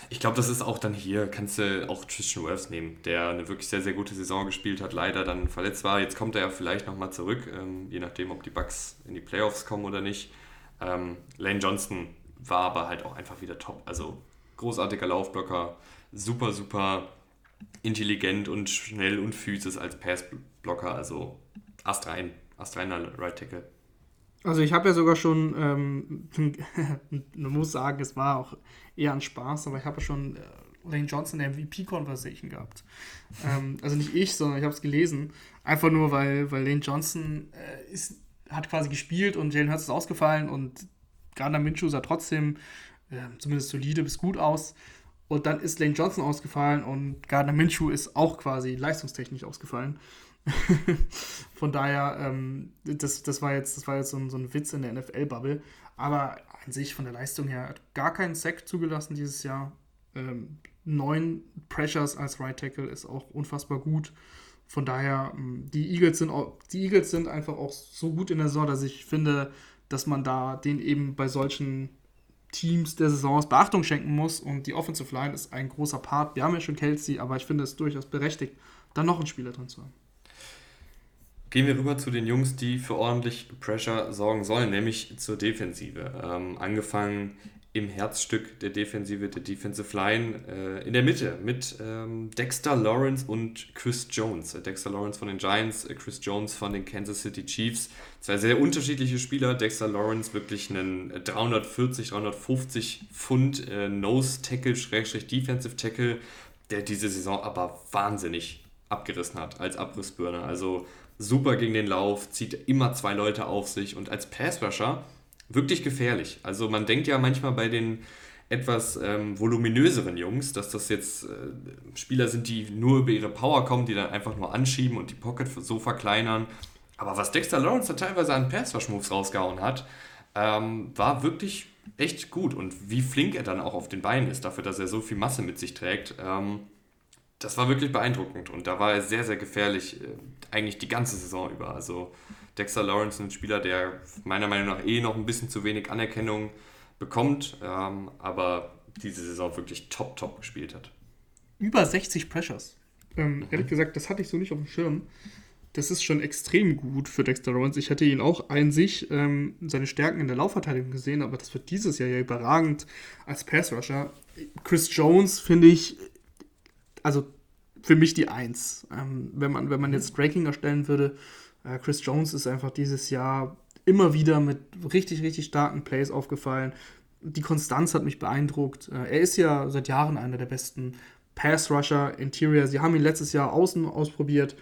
Speaker 1: Ich glaube, das ist auch dann hier, kannst du auch Tristan Wirfs nehmen, der eine wirklich sehr, sehr gute Saison gespielt hat, leider dann verletzt war. Jetzt kommt er ja vielleicht nochmal zurück, ähm, je nachdem, ob die Bucks in die Playoffs kommen oder nicht. Ähm, Lane Johnson war aber halt auch einfach wieder top. Also großartiger Laufblocker, super, super intelligent und schnell und physisch als Passblocker. Also astrein, astreiner Right Tackle.
Speaker 2: Also ich habe ja sogar schon, ähm, man muss sagen, es war auch eher ein Spaß, aber ich habe ja schon äh, Lane Johnson der MVP-Conversation gehabt. ähm, also nicht ich, sondern ich habe es gelesen. Einfach nur, weil, weil Lane Johnson äh, ist, hat quasi gespielt und Jalen Hurts ist ausgefallen und Gardner Minshew sah trotzdem äh, zumindest solide bis gut aus. Und dann ist Lane Johnson ausgefallen und Gardner Minshew ist auch quasi leistungstechnisch ausgefallen. Von daher, ähm, das, das war jetzt, das war jetzt so ein, so ein Witz in der NFL-Bubble. Aber an sich von der Leistung her hat gar keinen Sack zugelassen dieses Jahr. Ähm, neun Pressures als Right Tackle ist auch unfassbar gut. Von daher, ähm, die Eagles sind auch, die Eagles sind einfach auch so gut in der Saison, dass ich finde, dass man da den eben bei solchen Teams der Saisons Beachtung schenken muss. Und die Offensive Line ist ein großer Part. Wir haben ja schon Kelsey, aber ich finde es durchaus berechtigt, da noch einen Spieler drin zu haben.
Speaker 1: Gehen wir rüber zu den Jungs, die für ordentlich Pressure sorgen sollen, nämlich zur Defensive. Ähm, angefangen im Herzstück der Defensive, der Defensive Line, äh, in der Mitte mit ähm, Dexter Lawrence und Chris Jones. Äh, Dexter Lawrence von den Giants, äh, Chris Jones von den Kansas City Chiefs. Zwei sehr unterschiedliche Spieler. Dexter Lawrence wirklich einen 340, 350 Pfund äh, Nose Tackle, Schrägstrich Defensive Tackle, der diese Saison aber wahnsinnig abgerissen hat als Abrissbirne. Also super gegen den Lauf, zieht immer zwei Leute auf sich und als Passrusher wirklich gefährlich. Also man denkt ja manchmal bei den etwas ähm, voluminöseren Jungs, dass das jetzt äh, Spieler sind, die nur über ihre Power kommen, die dann einfach nur anschieben und die Pocket so verkleinern. Aber was Dexter Lawrence da teilweise an Pass-Rush-Moves rausgehauen hat, ähm, war wirklich echt gut. Und wie flink er dann auch auf den Beinen ist, dafür, dass er so viel Masse mit sich trägt, ähm, das war wirklich beeindruckend. Und da war er sehr, sehr gefährlich, äh, eigentlich die ganze Saison über. Also Dexter Lawrence ein Spieler, der meiner Meinung nach eh noch ein bisschen zu wenig Anerkennung bekommt, ähm, aber diese Saison wirklich top, top gespielt hat.
Speaker 2: Über 60 Pressures. Ähm, mhm. Ehrlich gesagt, das hatte ich so nicht auf dem Schirm. Das ist schon extrem gut für Dexter Lawrence. Ich hatte ihn auch ein sich ähm, seine Stärken in der Laufverteidigung gesehen, aber das wird dieses Jahr ja überragend als Pass-Rusher. Chris Jones finde ich, also für mich die Eins. Ähm, wenn, man, wenn man jetzt Ranking erstellen würde, äh, Chris Jones ist einfach dieses Jahr immer wieder mit richtig, richtig starken Plays aufgefallen. Die Konstanz hat mich beeindruckt. Äh, er ist ja seit Jahren einer der besten Pass-Rusher, Interior. Sie haben ihn letztes Jahr außen ausprobiert.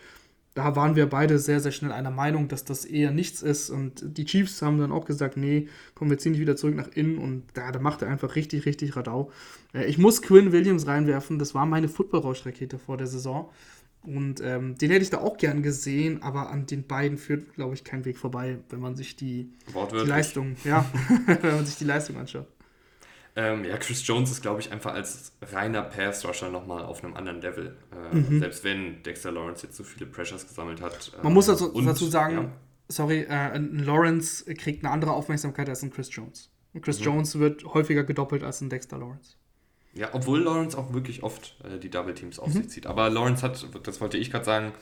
Speaker 2: Da waren wir beide sehr, sehr schnell einer Meinung, dass das eher nichts ist. Und die Chiefs haben dann auch gesagt, nee, kommen wir ziehen dich wieder zurück nach innen. Und da, da macht er einfach richtig, richtig Radau. Äh, ich muss Quinn Williams reinwerfen. Das war meine Football-Rausch-Rakete vor der Saison. Und ähm, den hätte ich da auch gern gesehen, aber an den beiden führt, glaube ich, kein Weg vorbei, wenn man sich die, die Leistung, ja, wenn man sich die Leistung anschaut.
Speaker 1: Ähm, ja, Chris Jones ist, glaube ich, einfach als reiner Pass-Rusher nochmal auf einem anderen Level. Äh, mhm. Selbst wenn Dexter Lawrence jetzt so viele Pressures gesammelt hat.
Speaker 2: Man muss dazu, und, dazu sagen, ja. sorry, äh, ein Lawrence kriegt eine andere Aufmerksamkeit als ein Chris Jones. Und Chris mhm. Jones wird häufiger gedoppelt als ein Dexter Lawrence.
Speaker 1: Ja, obwohl Lawrence auch wirklich oft äh, die Double Teams auf mhm. sich zieht. Aber Lawrence hat, das wollte ich gerade sagen,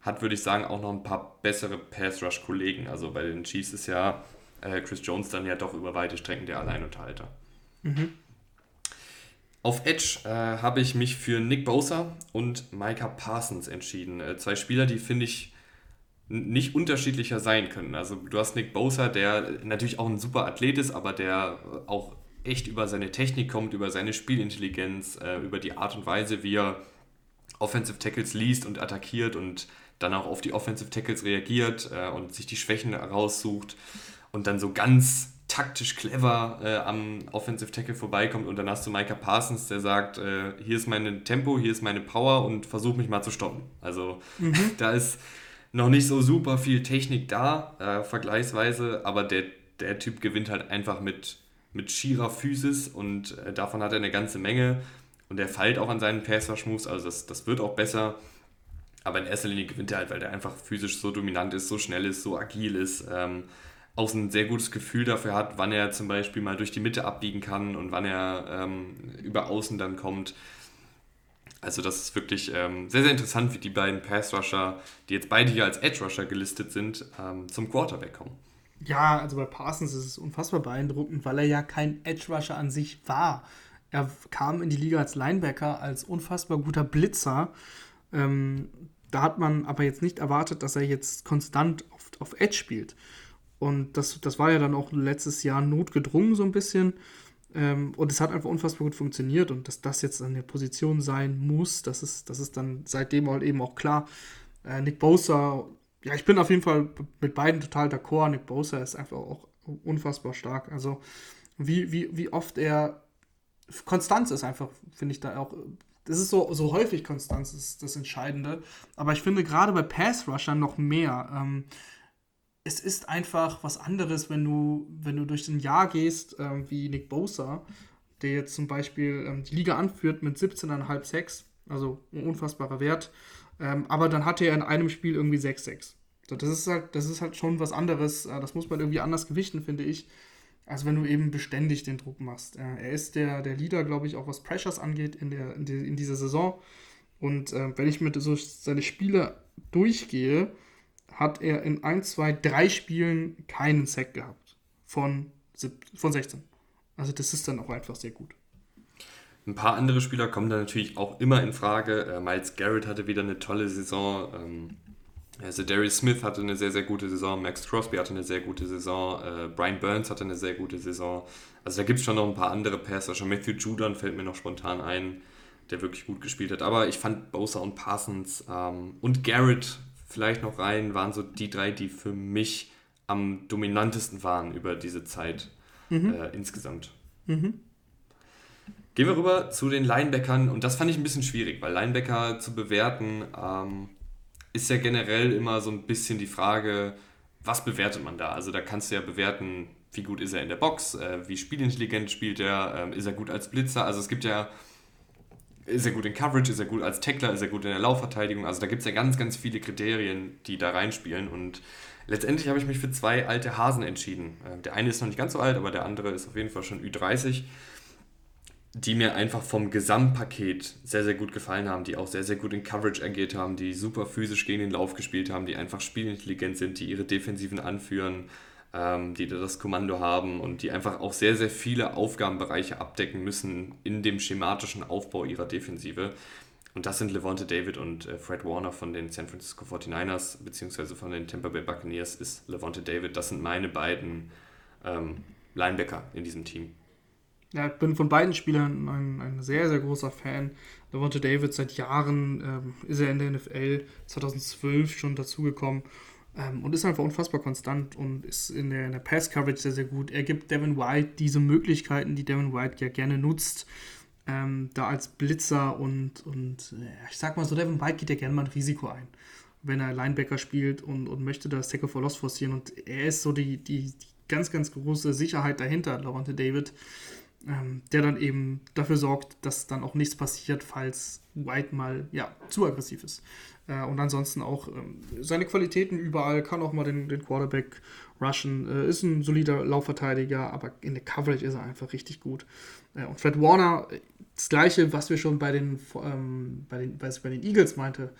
Speaker 1: hat, würde ich sagen, auch noch ein paar bessere Pass-Rush-Kollegen. Also bei den Chiefs ist ja äh, Chris Jones dann ja doch über weite Strecken der Alleinunterhalter. Mhm. Auf Edge äh, habe ich mich für Nick Bosa und Micah Parsons entschieden. Äh, zwei Spieler, die finde ich nicht unterschiedlicher sein können. Also du hast Nick Bosa, der natürlich auch ein super Athlet ist, aber der auch echt über seine Technik kommt, über seine Spielintelligenz, äh, über die Art und Weise, wie er Offensive Tackles liest und attackiert und dann auch auf die Offensive Tackles reagiert äh, und sich die Schwächen raussucht und dann so ganz taktisch clever äh, am Offensive Tackle vorbeikommt und dann hast du Micah Parsons, der sagt, äh, hier ist mein Tempo, hier ist meine Power und versuch mich mal zu stoppen. Also mhm. da ist noch nicht so super viel Technik da, äh, vergleichsweise, aber der, der Typ gewinnt halt einfach mit, mit schierer Physis und äh, davon hat er eine ganze Menge und er feilt auch an seinen Pass-Rush-Moves, also das, das wird auch besser. Aber in erster Linie gewinnt er halt, weil der einfach physisch so dominant ist, so schnell ist, so agil ist. Ähm, auch ein sehr gutes Gefühl dafür hat, wann er zum Beispiel mal durch die Mitte abbiegen kann und wann er ähm, über Außen dann kommt. Also das ist wirklich ähm, sehr, sehr interessant, wie die beiden Pass-Rusher, die jetzt beide hier als Edge-Rusher gelistet sind, ähm, zum Quarterback kommen.
Speaker 2: Ja, also bei Parsons ist es unfassbar beeindruckend, weil er ja kein Edge-Rusher an sich war. Er kam in die Liga als Linebacker, als unfassbar guter Blitzer. Ähm, da hat man aber jetzt nicht erwartet, dass er jetzt konstant auf, auf Edge spielt. Und das, das war ja dann auch letztes Jahr notgedrungen so ein bisschen. Ähm, und es hat einfach unfassbar gut funktioniert. Und dass das jetzt an der Position sein muss, das ist, das ist dann seitdem halt eben auch klar. Äh, Nick Bosa, ja, ich bin auf jeden Fall mit beiden total d'accord. Nick Bosa ist einfach auch unfassbar stark. Also wie, wie, wie oft er Konstanz ist einfach, finde ich da auch. Das ist so, so häufig Konstanz ist das Entscheidende. Aber ich finde gerade bei Pass-Rushern noch mehr. Ähm, es ist einfach was anderes, wenn du, wenn du durch ein Jahr gehst, ähm, wie Nick Bosa, der jetzt zum Beispiel ähm, die Liga anführt mit 17,5 Sex, also ein unfassbarer Wert, ähm, aber dann hatte er in einem Spiel irgendwie 6-6. So, das, ist halt, das ist halt schon was anderes, äh, das muss man irgendwie anders gewichten, finde ich, als wenn du eben beständig den Druck machst. Äh, er ist der, der Leader, glaube ich, auch was Pressures angeht in, der, in, die, in dieser Saison. Und äh, wenn ich mit so seine Spiele durchgehe, hat er in 1, 2, 3 Spielen keinen Sack gehabt. Von, von 16. Also das ist dann auch einfach sehr gut.
Speaker 1: Ein paar andere Spieler kommen da natürlich auch immer in Frage. Äh, Miles Garrett hatte wieder eine tolle Saison. Ähm, also Darius Smith hatte eine sehr, sehr gute Saison. Max Crosby hatte eine sehr gute Saison. Äh, Brian Burns hatte eine sehr gute Saison. Also da gibt es schon noch ein paar andere Passer. Schon Matthew Judon fällt mir noch spontan ein, der wirklich gut gespielt hat. Aber ich fand Bosa und Parsons ähm, und Garrett vielleicht noch rein, waren so die drei, die für mich am dominantesten waren über diese Zeit mhm. äh, insgesamt. Mhm. Gehen wir rüber zu den Linebackern und das fand ich ein bisschen schwierig, weil Linebacker zu bewerten ähm, ist ja generell immer so ein bisschen die Frage, was bewertet man da? Also da kannst du ja bewerten, wie gut ist er in der Box, äh, wie spielintelligent spielt er, äh, ist er gut als Blitzer. Also es gibt ja ist er gut in Coverage, ist er gut als Tackler, ist er gut in der Laufverteidigung. Also da gibt es ja ganz, ganz viele Kriterien, die da reinspielen. Und letztendlich habe ich mich für zwei alte Hasen entschieden. Äh, der eine ist noch nicht ganz so alt, aber der andere ist auf jeden Fall schon Ü30. die mir einfach vom Gesamtpaket sehr, sehr gut gefallen haben, die auch sehr, sehr gut in Coverage agiert haben, die super physisch gegen den Lauf gespielt haben, die einfach spielintelligent sind, die ihre Defensiven anführen, ähm, die das Kommando haben und die einfach auch sehr, sehr viele Aufgabenbereiche abdecken müssen in dem schematischen Aufbau ihrer Defensive. Und das sind Levante David und äh, Fred Warner von den San Francisco 49ers, beziehungsweise von den Tampa Bay Buccaneers ist Levante David. Das sind meine beiden ähm, Linebacker in diesem Team.
Speaker 2: Ja, ich bin von beiden Spielern ein, ein sehr, sehr großer Fan. Levante David seit Jahren ähm, ist er in der NFL, 2012 schon dazugekommen ähm, und ist einfach unfassbar konstant und ist in der, in der Pass-Coverage sehr, sehr gut. Er gibt Devin White diese Möglichkeiten, die Devin White ja gerne nutzt, ähm, da als Blitzer und, und ich sag mal so, Devin White geht ja gerne mal ein Risiko ein, wenn er Linebacker spielt und, und möchte das Tackle for Loss forcieren und er ist so die, die, die ganz, ganz große Sicherheit dahinter, Levante David ähm, der dann eben dafür sorgt, dass dann auch nichts passiert, falls White mal ja, zu aggressiv ist. Äh, und ansonsten auch ähm, seine Qualitäten überall, kann auch mal den, den Quarterback rushen, äh, ist ein solider Laufverteidiger, aber in der Coverage ist er einfach richtig gut. Äh, und Fred Warner, das gleiche, was wir schon bei den, ähm, bei den, bei den Eagles meinte,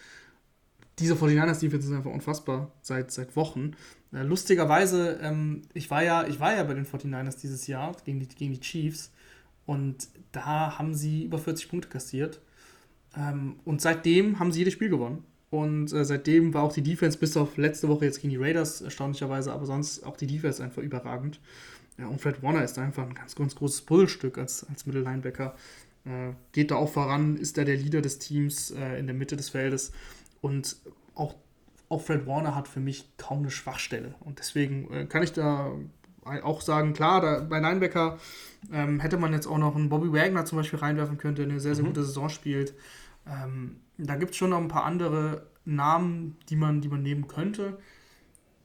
Speaker 2: diese 49ers Defense ist einfach unfassbar seit, seit Wochen. Äh, lustigerweise, ähm, ich, war ja, ich war ja bei den 49ers dieses Jahr gegen die, gegen die Chiefs und da haben sie über 40 Punkte kassiert. Ähm, und seitdem haben sie jedes Spiel gewonnen. Und äh, seitdem war auch die Defense bis auf letzte Woche jetzt gegen die Raiders erstaunlicherweise, aber sonst auch die Defense einfach überragend. Ja, und Fred Warner ist einfach ein ganz, ganz großes Puzzlestück als, als Mittellinebacker. Äh, geht da auch voran, ist da der Leader des Teams äh, in der Mitte des Feldes. Und auch auch Fred Warner hat für mich kaum eine Schwachstelle. Und deswegen äh, kann ich da auch sagen, klar, da, bei Linebacker ähm, hätte man jetzt auch noch einen Bobby Wagner zum Beispiel reinwerfen können, der eine sehr, sehr mhm. gute Saison spielt. Ähm, da gibt es schon noch ein paar andere Namen, die man, die man nehmen könnte.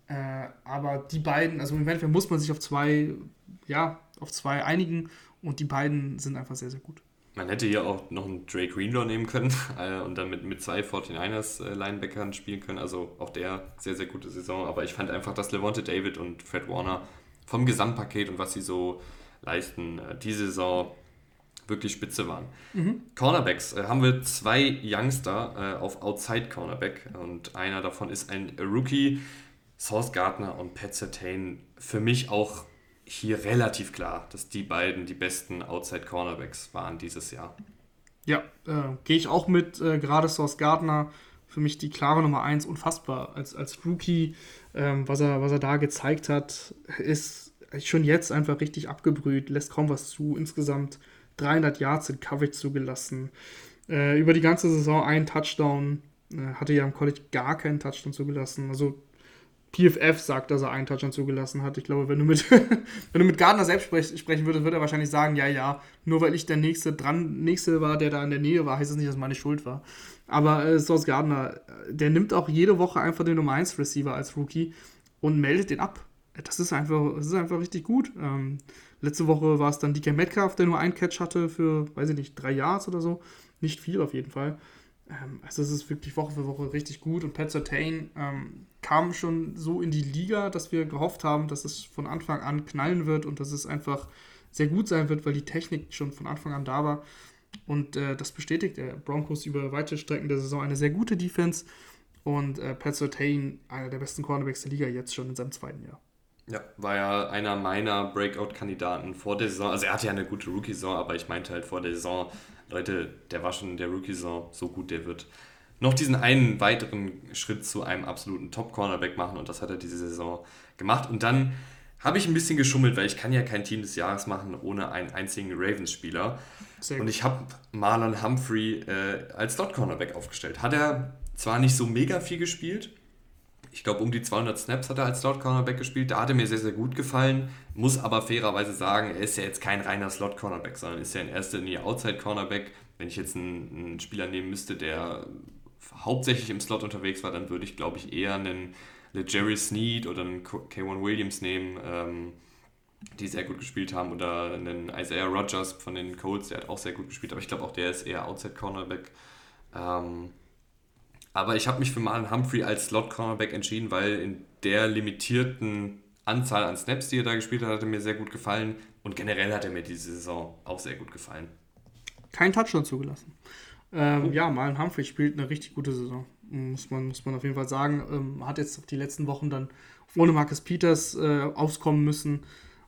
Speaker 2: Äh, aber die beiden, also im Endeffekt muss man sich auf zwei, ja, auf zwei einigen und die beiden sind einfach sehr, sehr gut.
Speaker 1: Man hätte hier auch noch einen Drake Greenlaw nehmen können äh, und dann mit, mit zwei 49ers äh, Linebackern spielen können. Also auch der sehr, sehr gute Saison. Aber ich fand einfach, dass Levante David und Fred Warner vom Gesamtpaket und was sie so leisten, äh, diese Saison wirklich spitze waren. Mhm. Cornerbacks äh, haben wir zwei Youngster äh, auf Outside Cornerback und einer davon ist ein Rookie. Source Gardner und Pat Sertain für mich auch hier relativ klar, dass die beiden die besten Outside Cornerbacks waren dieses Jahr.
Speaker 2: Ja, äh, gehe ich auch mit. Äh, gerade Source Gardner für mich die klare Nummer 1, unfassbar. Als, als Rookie, ähm, was, er, was er da gezeigt hat, ist schon jetzt einfach richtig abgebrüht, lässt kaum was zu. Insgesamt 300 Yards in Coverage zugelassen. Äh, über die ganze Saison ein Touchdown. Äh, hatte ja im College gar keinen Touchdown zugelassen. Also PFF sagt, dass er einen Touchdown zugelassen hat. Ich glaube, wenn du mit, wenn du mit Gardner selbst sprech, sprechen würdest, würde er wahrscheinlich sagen, ja, ja, nur weil ich der Nächste dran, Nächste war, der da in der Nähe war, heißt das nicht, dass meine Schuld war. Aber äh, Source Gardner, der nimmt auch jede Woche einfach den Nummer 1 Receiver als Rookie und meldet den ab. Das ist einfach, das ist einfach richtig gut. Ähm, letzte Woche war es dann DK Metcalf, der nur einen Catch hatte für, weiß ich nicht, drei Yards oder so. Nicht viel auf jeden Fall. Ähm, also es ist wirklich Woche für Woche richtig gut und Pat Sertain ähm, kam schon so in die Liga, dass wir gehofft haben, dass es von Anfang an knallen wird und dass es einfach sehr gut sein wird, weil die Technik schon von Anfang an da war. Und äh, das bestätigt der Broncos über weite Strecken der Saison eine sehr gute Defense und äh, Pat Sertain einer der besten Cornerbacks der Liga jetzt schon in seinem zweiten Jahr.
Speaker 1: Ja, war ja einer meiner Breakout-Kandidaten vor der Saison. Also er hatte ja eine gute Rookie-Saison, aber ich meinte halt vor der Saison, Leute, der war schon der Rookie-Saison so gut, der wird noch diesen einen weiteren Schritt zu einem absoluten Top-Cornerback machen und das hat er diese Saison gemacht. Und dann habe ich ein bisschen geschummelt, weil ich kann ja kein Team des Jahres machen ohne einen einzigen Ravens-Spieler. Und ich habe Marlon Humphrey äh, als Dot-Cornerback aufgestellt. Hat er zwar nicht so mega viel gespielt, ich glaube, um die 200 Snaps hat er als Slot-Cornerback gespielt. Da hat er mir sehr, sehr gut gefallen. Muss aber fairerweise sagen, er ist ja jetzt kein reiner Slot-Cornerback, sondern ist ja in erster Linie Outside-Cornerback. Wenn ich jetzt einen, einen, Spieler nehmen müsste, der hauptsächlich im Slot unterwegs war, dann würde ich, glaube ich, eher einen Jerry Sneed oder einen K1 Williams nehmen, ähm, die sehr gut gespielt haben. Oder einen Isaiah Rogers von den Colts, der hat auch sehr gut gespielt. Aber ich glaube, auch der ist eher Outside-Cornerback. Ähm, aber ich habe mich für Marlon Humphrey als Slot-Cornerback entschieden, weil in der limitierten Anzahl an Snaps, die er da gespielt hat, hat er mir sehr gut gefallen. Und generell hat er mir diese Saison auch sehr gut gefallen.
Speaker 2: keinen Touchdown zugelassen. Ähm, oh. Ja, Malen Humphrey spielt eine richtig gute Saison, muss man, muss man auf jeden Fall sagen. Ähm, hat jetzt die letzten Wochen dann ohne Marcus Peters äh, auskommen müssen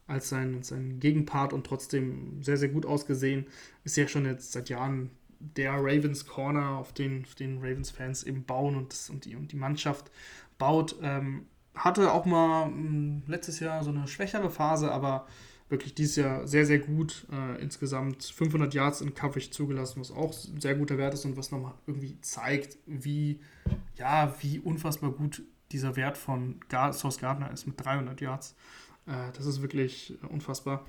Speaker 2: als sein, sein Gegenpart und trotzdem sehr, sehr gut ausgesehen. Ist ja schon jetzt seit Jahren der Ravens Corner, auf den, auf den Ravens-Fans eben bauen und, das, und, die, und die Mannschaft baut. Ähm, hatte auch mal mh, hm, letztes Jahr so eine schwächere Phase, aber wirklich dieses Jahr sehr, sehr gut. Äh, insgesamt 500 Yards in Coverage zugelassen, was auch ein sehr guter Wert ist und was nochmal irgendwie zeigt, wie, ja, wie unfassbar gut dieser Wert von Gar Source Gardner ist mit 300 Yards. Äh, das ist wirklich unfassbar.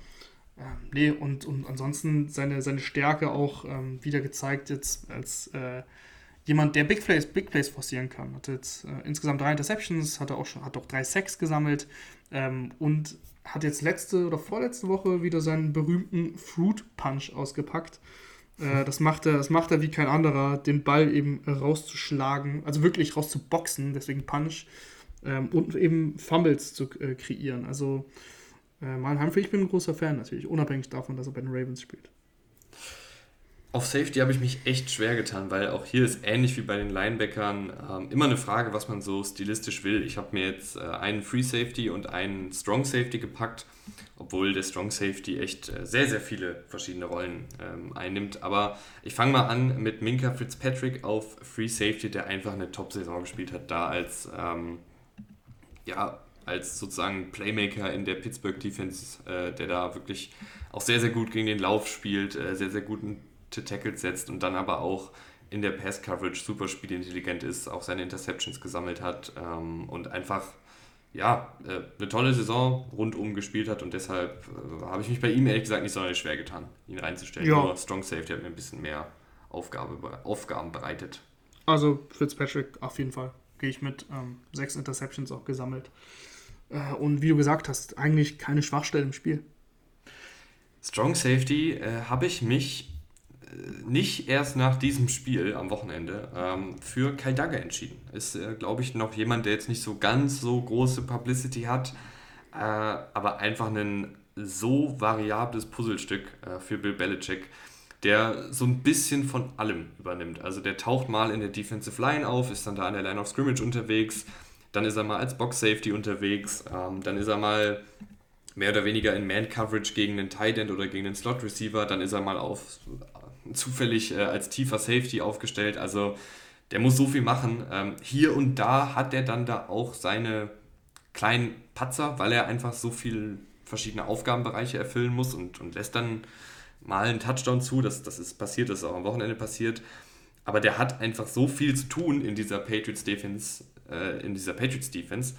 Speaker 2: Nee, und, und ansonsten seine, seine Stärke auch ähm, wieder gezeigt jetzt als äh, jemand, der Big Plays, Big Plays forcieren kann. Hat jetzt äh, insgesamt drei Interceptions, hat auch schon, hat auch drei Sacks gesammelt ähm, und hat jetzt letzte oder vorletzte Woche wieder seinen berühmten Fruit Punch ausgepackt. Äh, das, macht er, das macht er wie kein anderer, den Ball eben rauszuschlagen, also wirklich rauszuboxen, deswegen Punch, ähm, und eben Fumbles zu äh, kreieren. Also äh, Marlon Humphrey, ich bin ein großer Fan natürlich, unabhängig davon, dass er bei den Ravens spielt.
Speaker 1: Auf Safety habe ich mich echt schwer getan, weil auch hier ist ähnlich wie bei den Linebackern ähm, immer eine Frage, was man so stilistisch will. Ich habe mir jetzt äh, einen Free Safety und einen Strong Safety gepackt, obwohl der Strong Safety echt äh, sehr, sehr viele verschiedene Rollen ähm, einnimmt. Aber ich fange mal an mit Minka Fitzpatrick auf Free Safety, der einfach eine Top-Saison gespielt hat, da als, ähm, ja, als sozusagen Playmaker in der Pittsburgh Defense, äh, der da wirklich auch sehr, sehr gut gegen den Lauf spielt, äh, sehr, sehr guten Tackles setzt und dann aber auch in der Pass-Coverage super spielintelligent ist, auch seine Interceptions gesammelt hat ähm, und einfach ja, äh, eine tolle Saison rundum gespielt hat und deshalb äh, habe ich mich bei ihm ehrlich gesagt nicht sonderlich schwer getan, ihn reinzustellen. Ja. Nur Strong Safety hat mir ein bisschen mehr Aufgabe, Aufgaben bereitet.
Speaker 2: Also Fitzpatrick auf jeden Fall, gehe ich mit. Ähm, sechs Interceptions auch gesammelt. Äh, und wie du gesagt hast, eigentlich keine Schwachstelle im Spiel.
Speaker 1: Strong Safety äh, habe ich mich nicht erst nach diesem Spiel am Wochenende ähm, für Kai Dagger entschieden. Ist, äh, glaube ich, noch jemand, der jetzt nicht so ganz so große Publicity hat, äh, aber einfach ein so variables Puzzlestück äh, für Bill Belichick, der so ein bisschen von allem übernimmt. Also der taucht mal in der Defensive Line auf, ist dann da an der Line of Scrimmage unterwegs, dann ist er mal als Box Safety unterwegs, ähm, dann ist er mal mehr oder weniger in Man-Coverage gegen einen Tight End oder gegen einen Slot-Receiver, dann ist er mal auf zufällig äh, als tiefer Safety aufgestellt. Also der muss so viel machen. Ähm, hier und da hat er dann da auch seine kleinen Patzer, weil er einfach so viele verschiedene Aufgabenbereiche erfüllen muss und, und lässt dann mal einen Touchdown zu. Das, das ist passiert, das ist auch am Wochenende passiert. Aber der hat einfach so viel zu tun in dieser Patriots Defense, äh, in dieser Patriots Defense,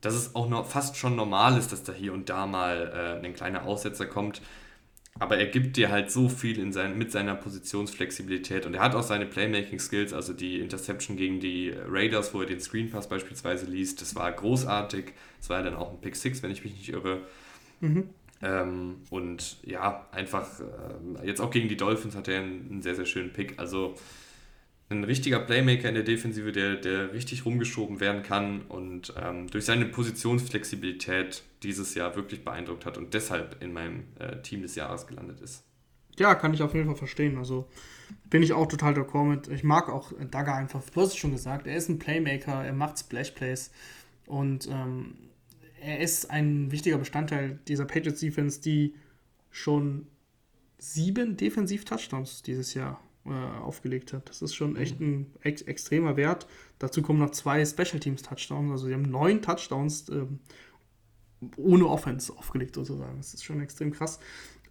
Speaker 1: dass es auch noch fast schon normal ist, dass da hier und da mal äh, ein kleiner Aussetzer kommt. Aber er gibt dir halt so viel in sein, mit seiner Positionsflexibilität und er hat auch seine Playmaking-Skills, also die Interception gegen die Raiders, wo er den Screen Pass beispielsweise liest, das war großartig. Das war ja dann auch ein Pick 6, wenn ich mich nicht irre. Mhm. Ähm, und ja, einfach äh, jetzt auch gegen die Dolphins hat er einen, einen sehr, sehr schönen Pick. Also ein richtiger Playmaker in der Defensive, der, der richtig rumgeschoben werden kann und ähm, durch seine Positionsflexibilität dieses Jahr wirklich beeindruckt hat und deshalb in meinem äh, Team des Jahres gelandet ist.
Speaker 2: Ja, kann ich auf jeden Fall verstehen. Also bin ich auch total d'accord mit. Ich mag auch Dagger einfach. Du hast es schon gesagt, er ist ein Playmaker, er macht Splash Plays und ähm, er ist ein wichtiger Bestandteil dieser Patriots Defense, die schon sieben Defensiv-Touchdowns dieses Jahr äh, aufgelegt hat. Das ist schon echt mhm. ein ex extremer Wert. Dazu kommen noch zwei Special Teams Touchdowns. Also sie haben neun Touchdowns ähm, ohne Offense aufgelegt sozusagen. Das ist schon extrem krass.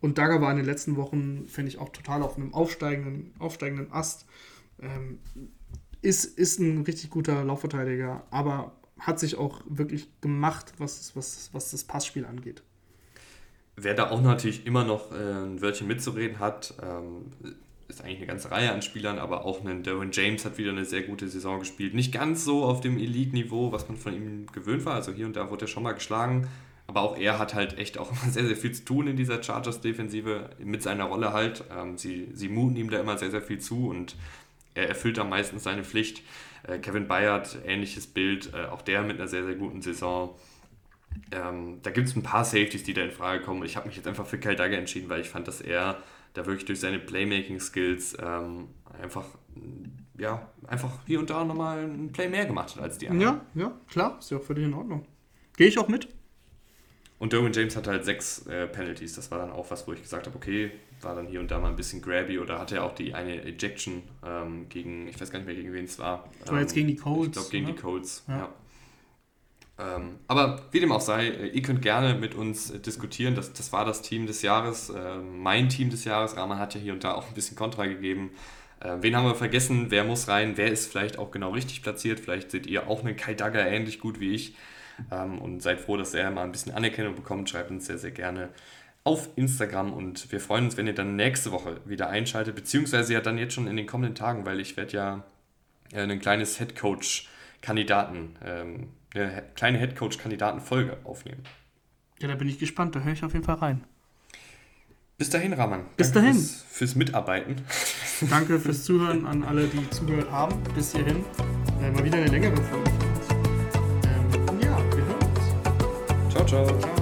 Speaker 2: Und Dagger war in den letzten Wochen, finde ich, auch total auf einem aufsteigenden, aufsteigenden Ast. Ähm, ist, ist ein richtig guter Laufverteidiger, aber hat sich auch wirklich gemacht, was, was, was das Passspiel angeht.
Speaker 1: Wer da auch natürlich immer noch äh, ein Wörtchen mitzureden hat, ähm, ist eigentlich eine ganze Reihe an Spielern, aber auch ein Derwin James hat wieder eine sehr gute Saison gespielt. Nicht ganz so auf dem Elite-Niveau, was man von ihm gewöhnt war. Also hier und da wurde er schon mal geschlagen. Aber auch er hat halt echt auch sehr, sehr viel zu tun in dieser Chargers-Defensive mit seiner Rolle halt. Ähm, sie, sie muten ihm da immer sehr, sehr viel zu und er erfüllt da meistens seine Pflicht. Äh, Kevin Bayard, ähnliches Bild, äh, auch der mit einer sehr, sehr guten Saison. Ähm, da gibt es ein paar Safeties, die da in Frage kommen. Ich habe mich jetzt einfach für Kyle Dagger entschieden, weil ich fand, dass er da wirklich durch seine Playmaking-Skills ähm, einfach, ja, einfach hier und da nochmal ein Play mehr gemacht hat als die
Speaker 2: anderen. Ja, ja, klar, ist ja auch völlig in Ordnung. Gehe ich auch mit.
Speaker 1: Und Derwin James hatte halt sechs äh, Penalties. Das war dann auch was, wo ich gesagt habe, okay, war dann hier und da mal ein bisschen grabby oder hatte er auch die eine Ejection ähm, gegen, ich weiß gar nicht mehr, gegen wen es war.
Speaker 2: Das war jetzt gegen die Colts.
Speaker 1: Ich glaube, gegen oder? die Colts, ja. ja. Ähm, aber wie dem auch sei, äh, ihr könnt gerne mit uns äh, diskutieren. Das, das war das Team des Jahres, äh, mein Team des Jahres. Rahman hat ja hier und da auch ein bisschen Kontra gegeben. Äh, wen haben wir vergessen? Wer muss rein? Wer ist vielleicht auch genau richtig platziert? Vielleicht seht ihr auch einen Kai Dagger ähnlich gut wie ich. Ähm, und seid froh, dass er mal ein bisschen Anerkennung bekommt. Schreibt uns sehr, sehr gerne auf Instagram und wir freuen uns, wenn ihr dann nächste Woche wieder einschaltet, beziehungsweise ja dann jetzt schon in den kommenden Tagen, weil ich werde ja äh, ein kleines Headcoach-Kandidaten, ähm, eine kleine Headcoach-Kandidaten-Folge aufnehmen.
Speaker 2: Ja, da bin ich gespannt, da höre ich auf jeden Fall rein.
Speaker 1: Bis dahin, Raman.
Speaker 2: Bis dahin.
Speaker 1: Fürs, fürs, Mitarbeiten.
Speaker 2: Danke fürs Zuhören an alle, die zugehört haben. Bis hierhin. Äh, mal wieder eine längere Folge.
Speaker 1: Ciao, ciao. ciao.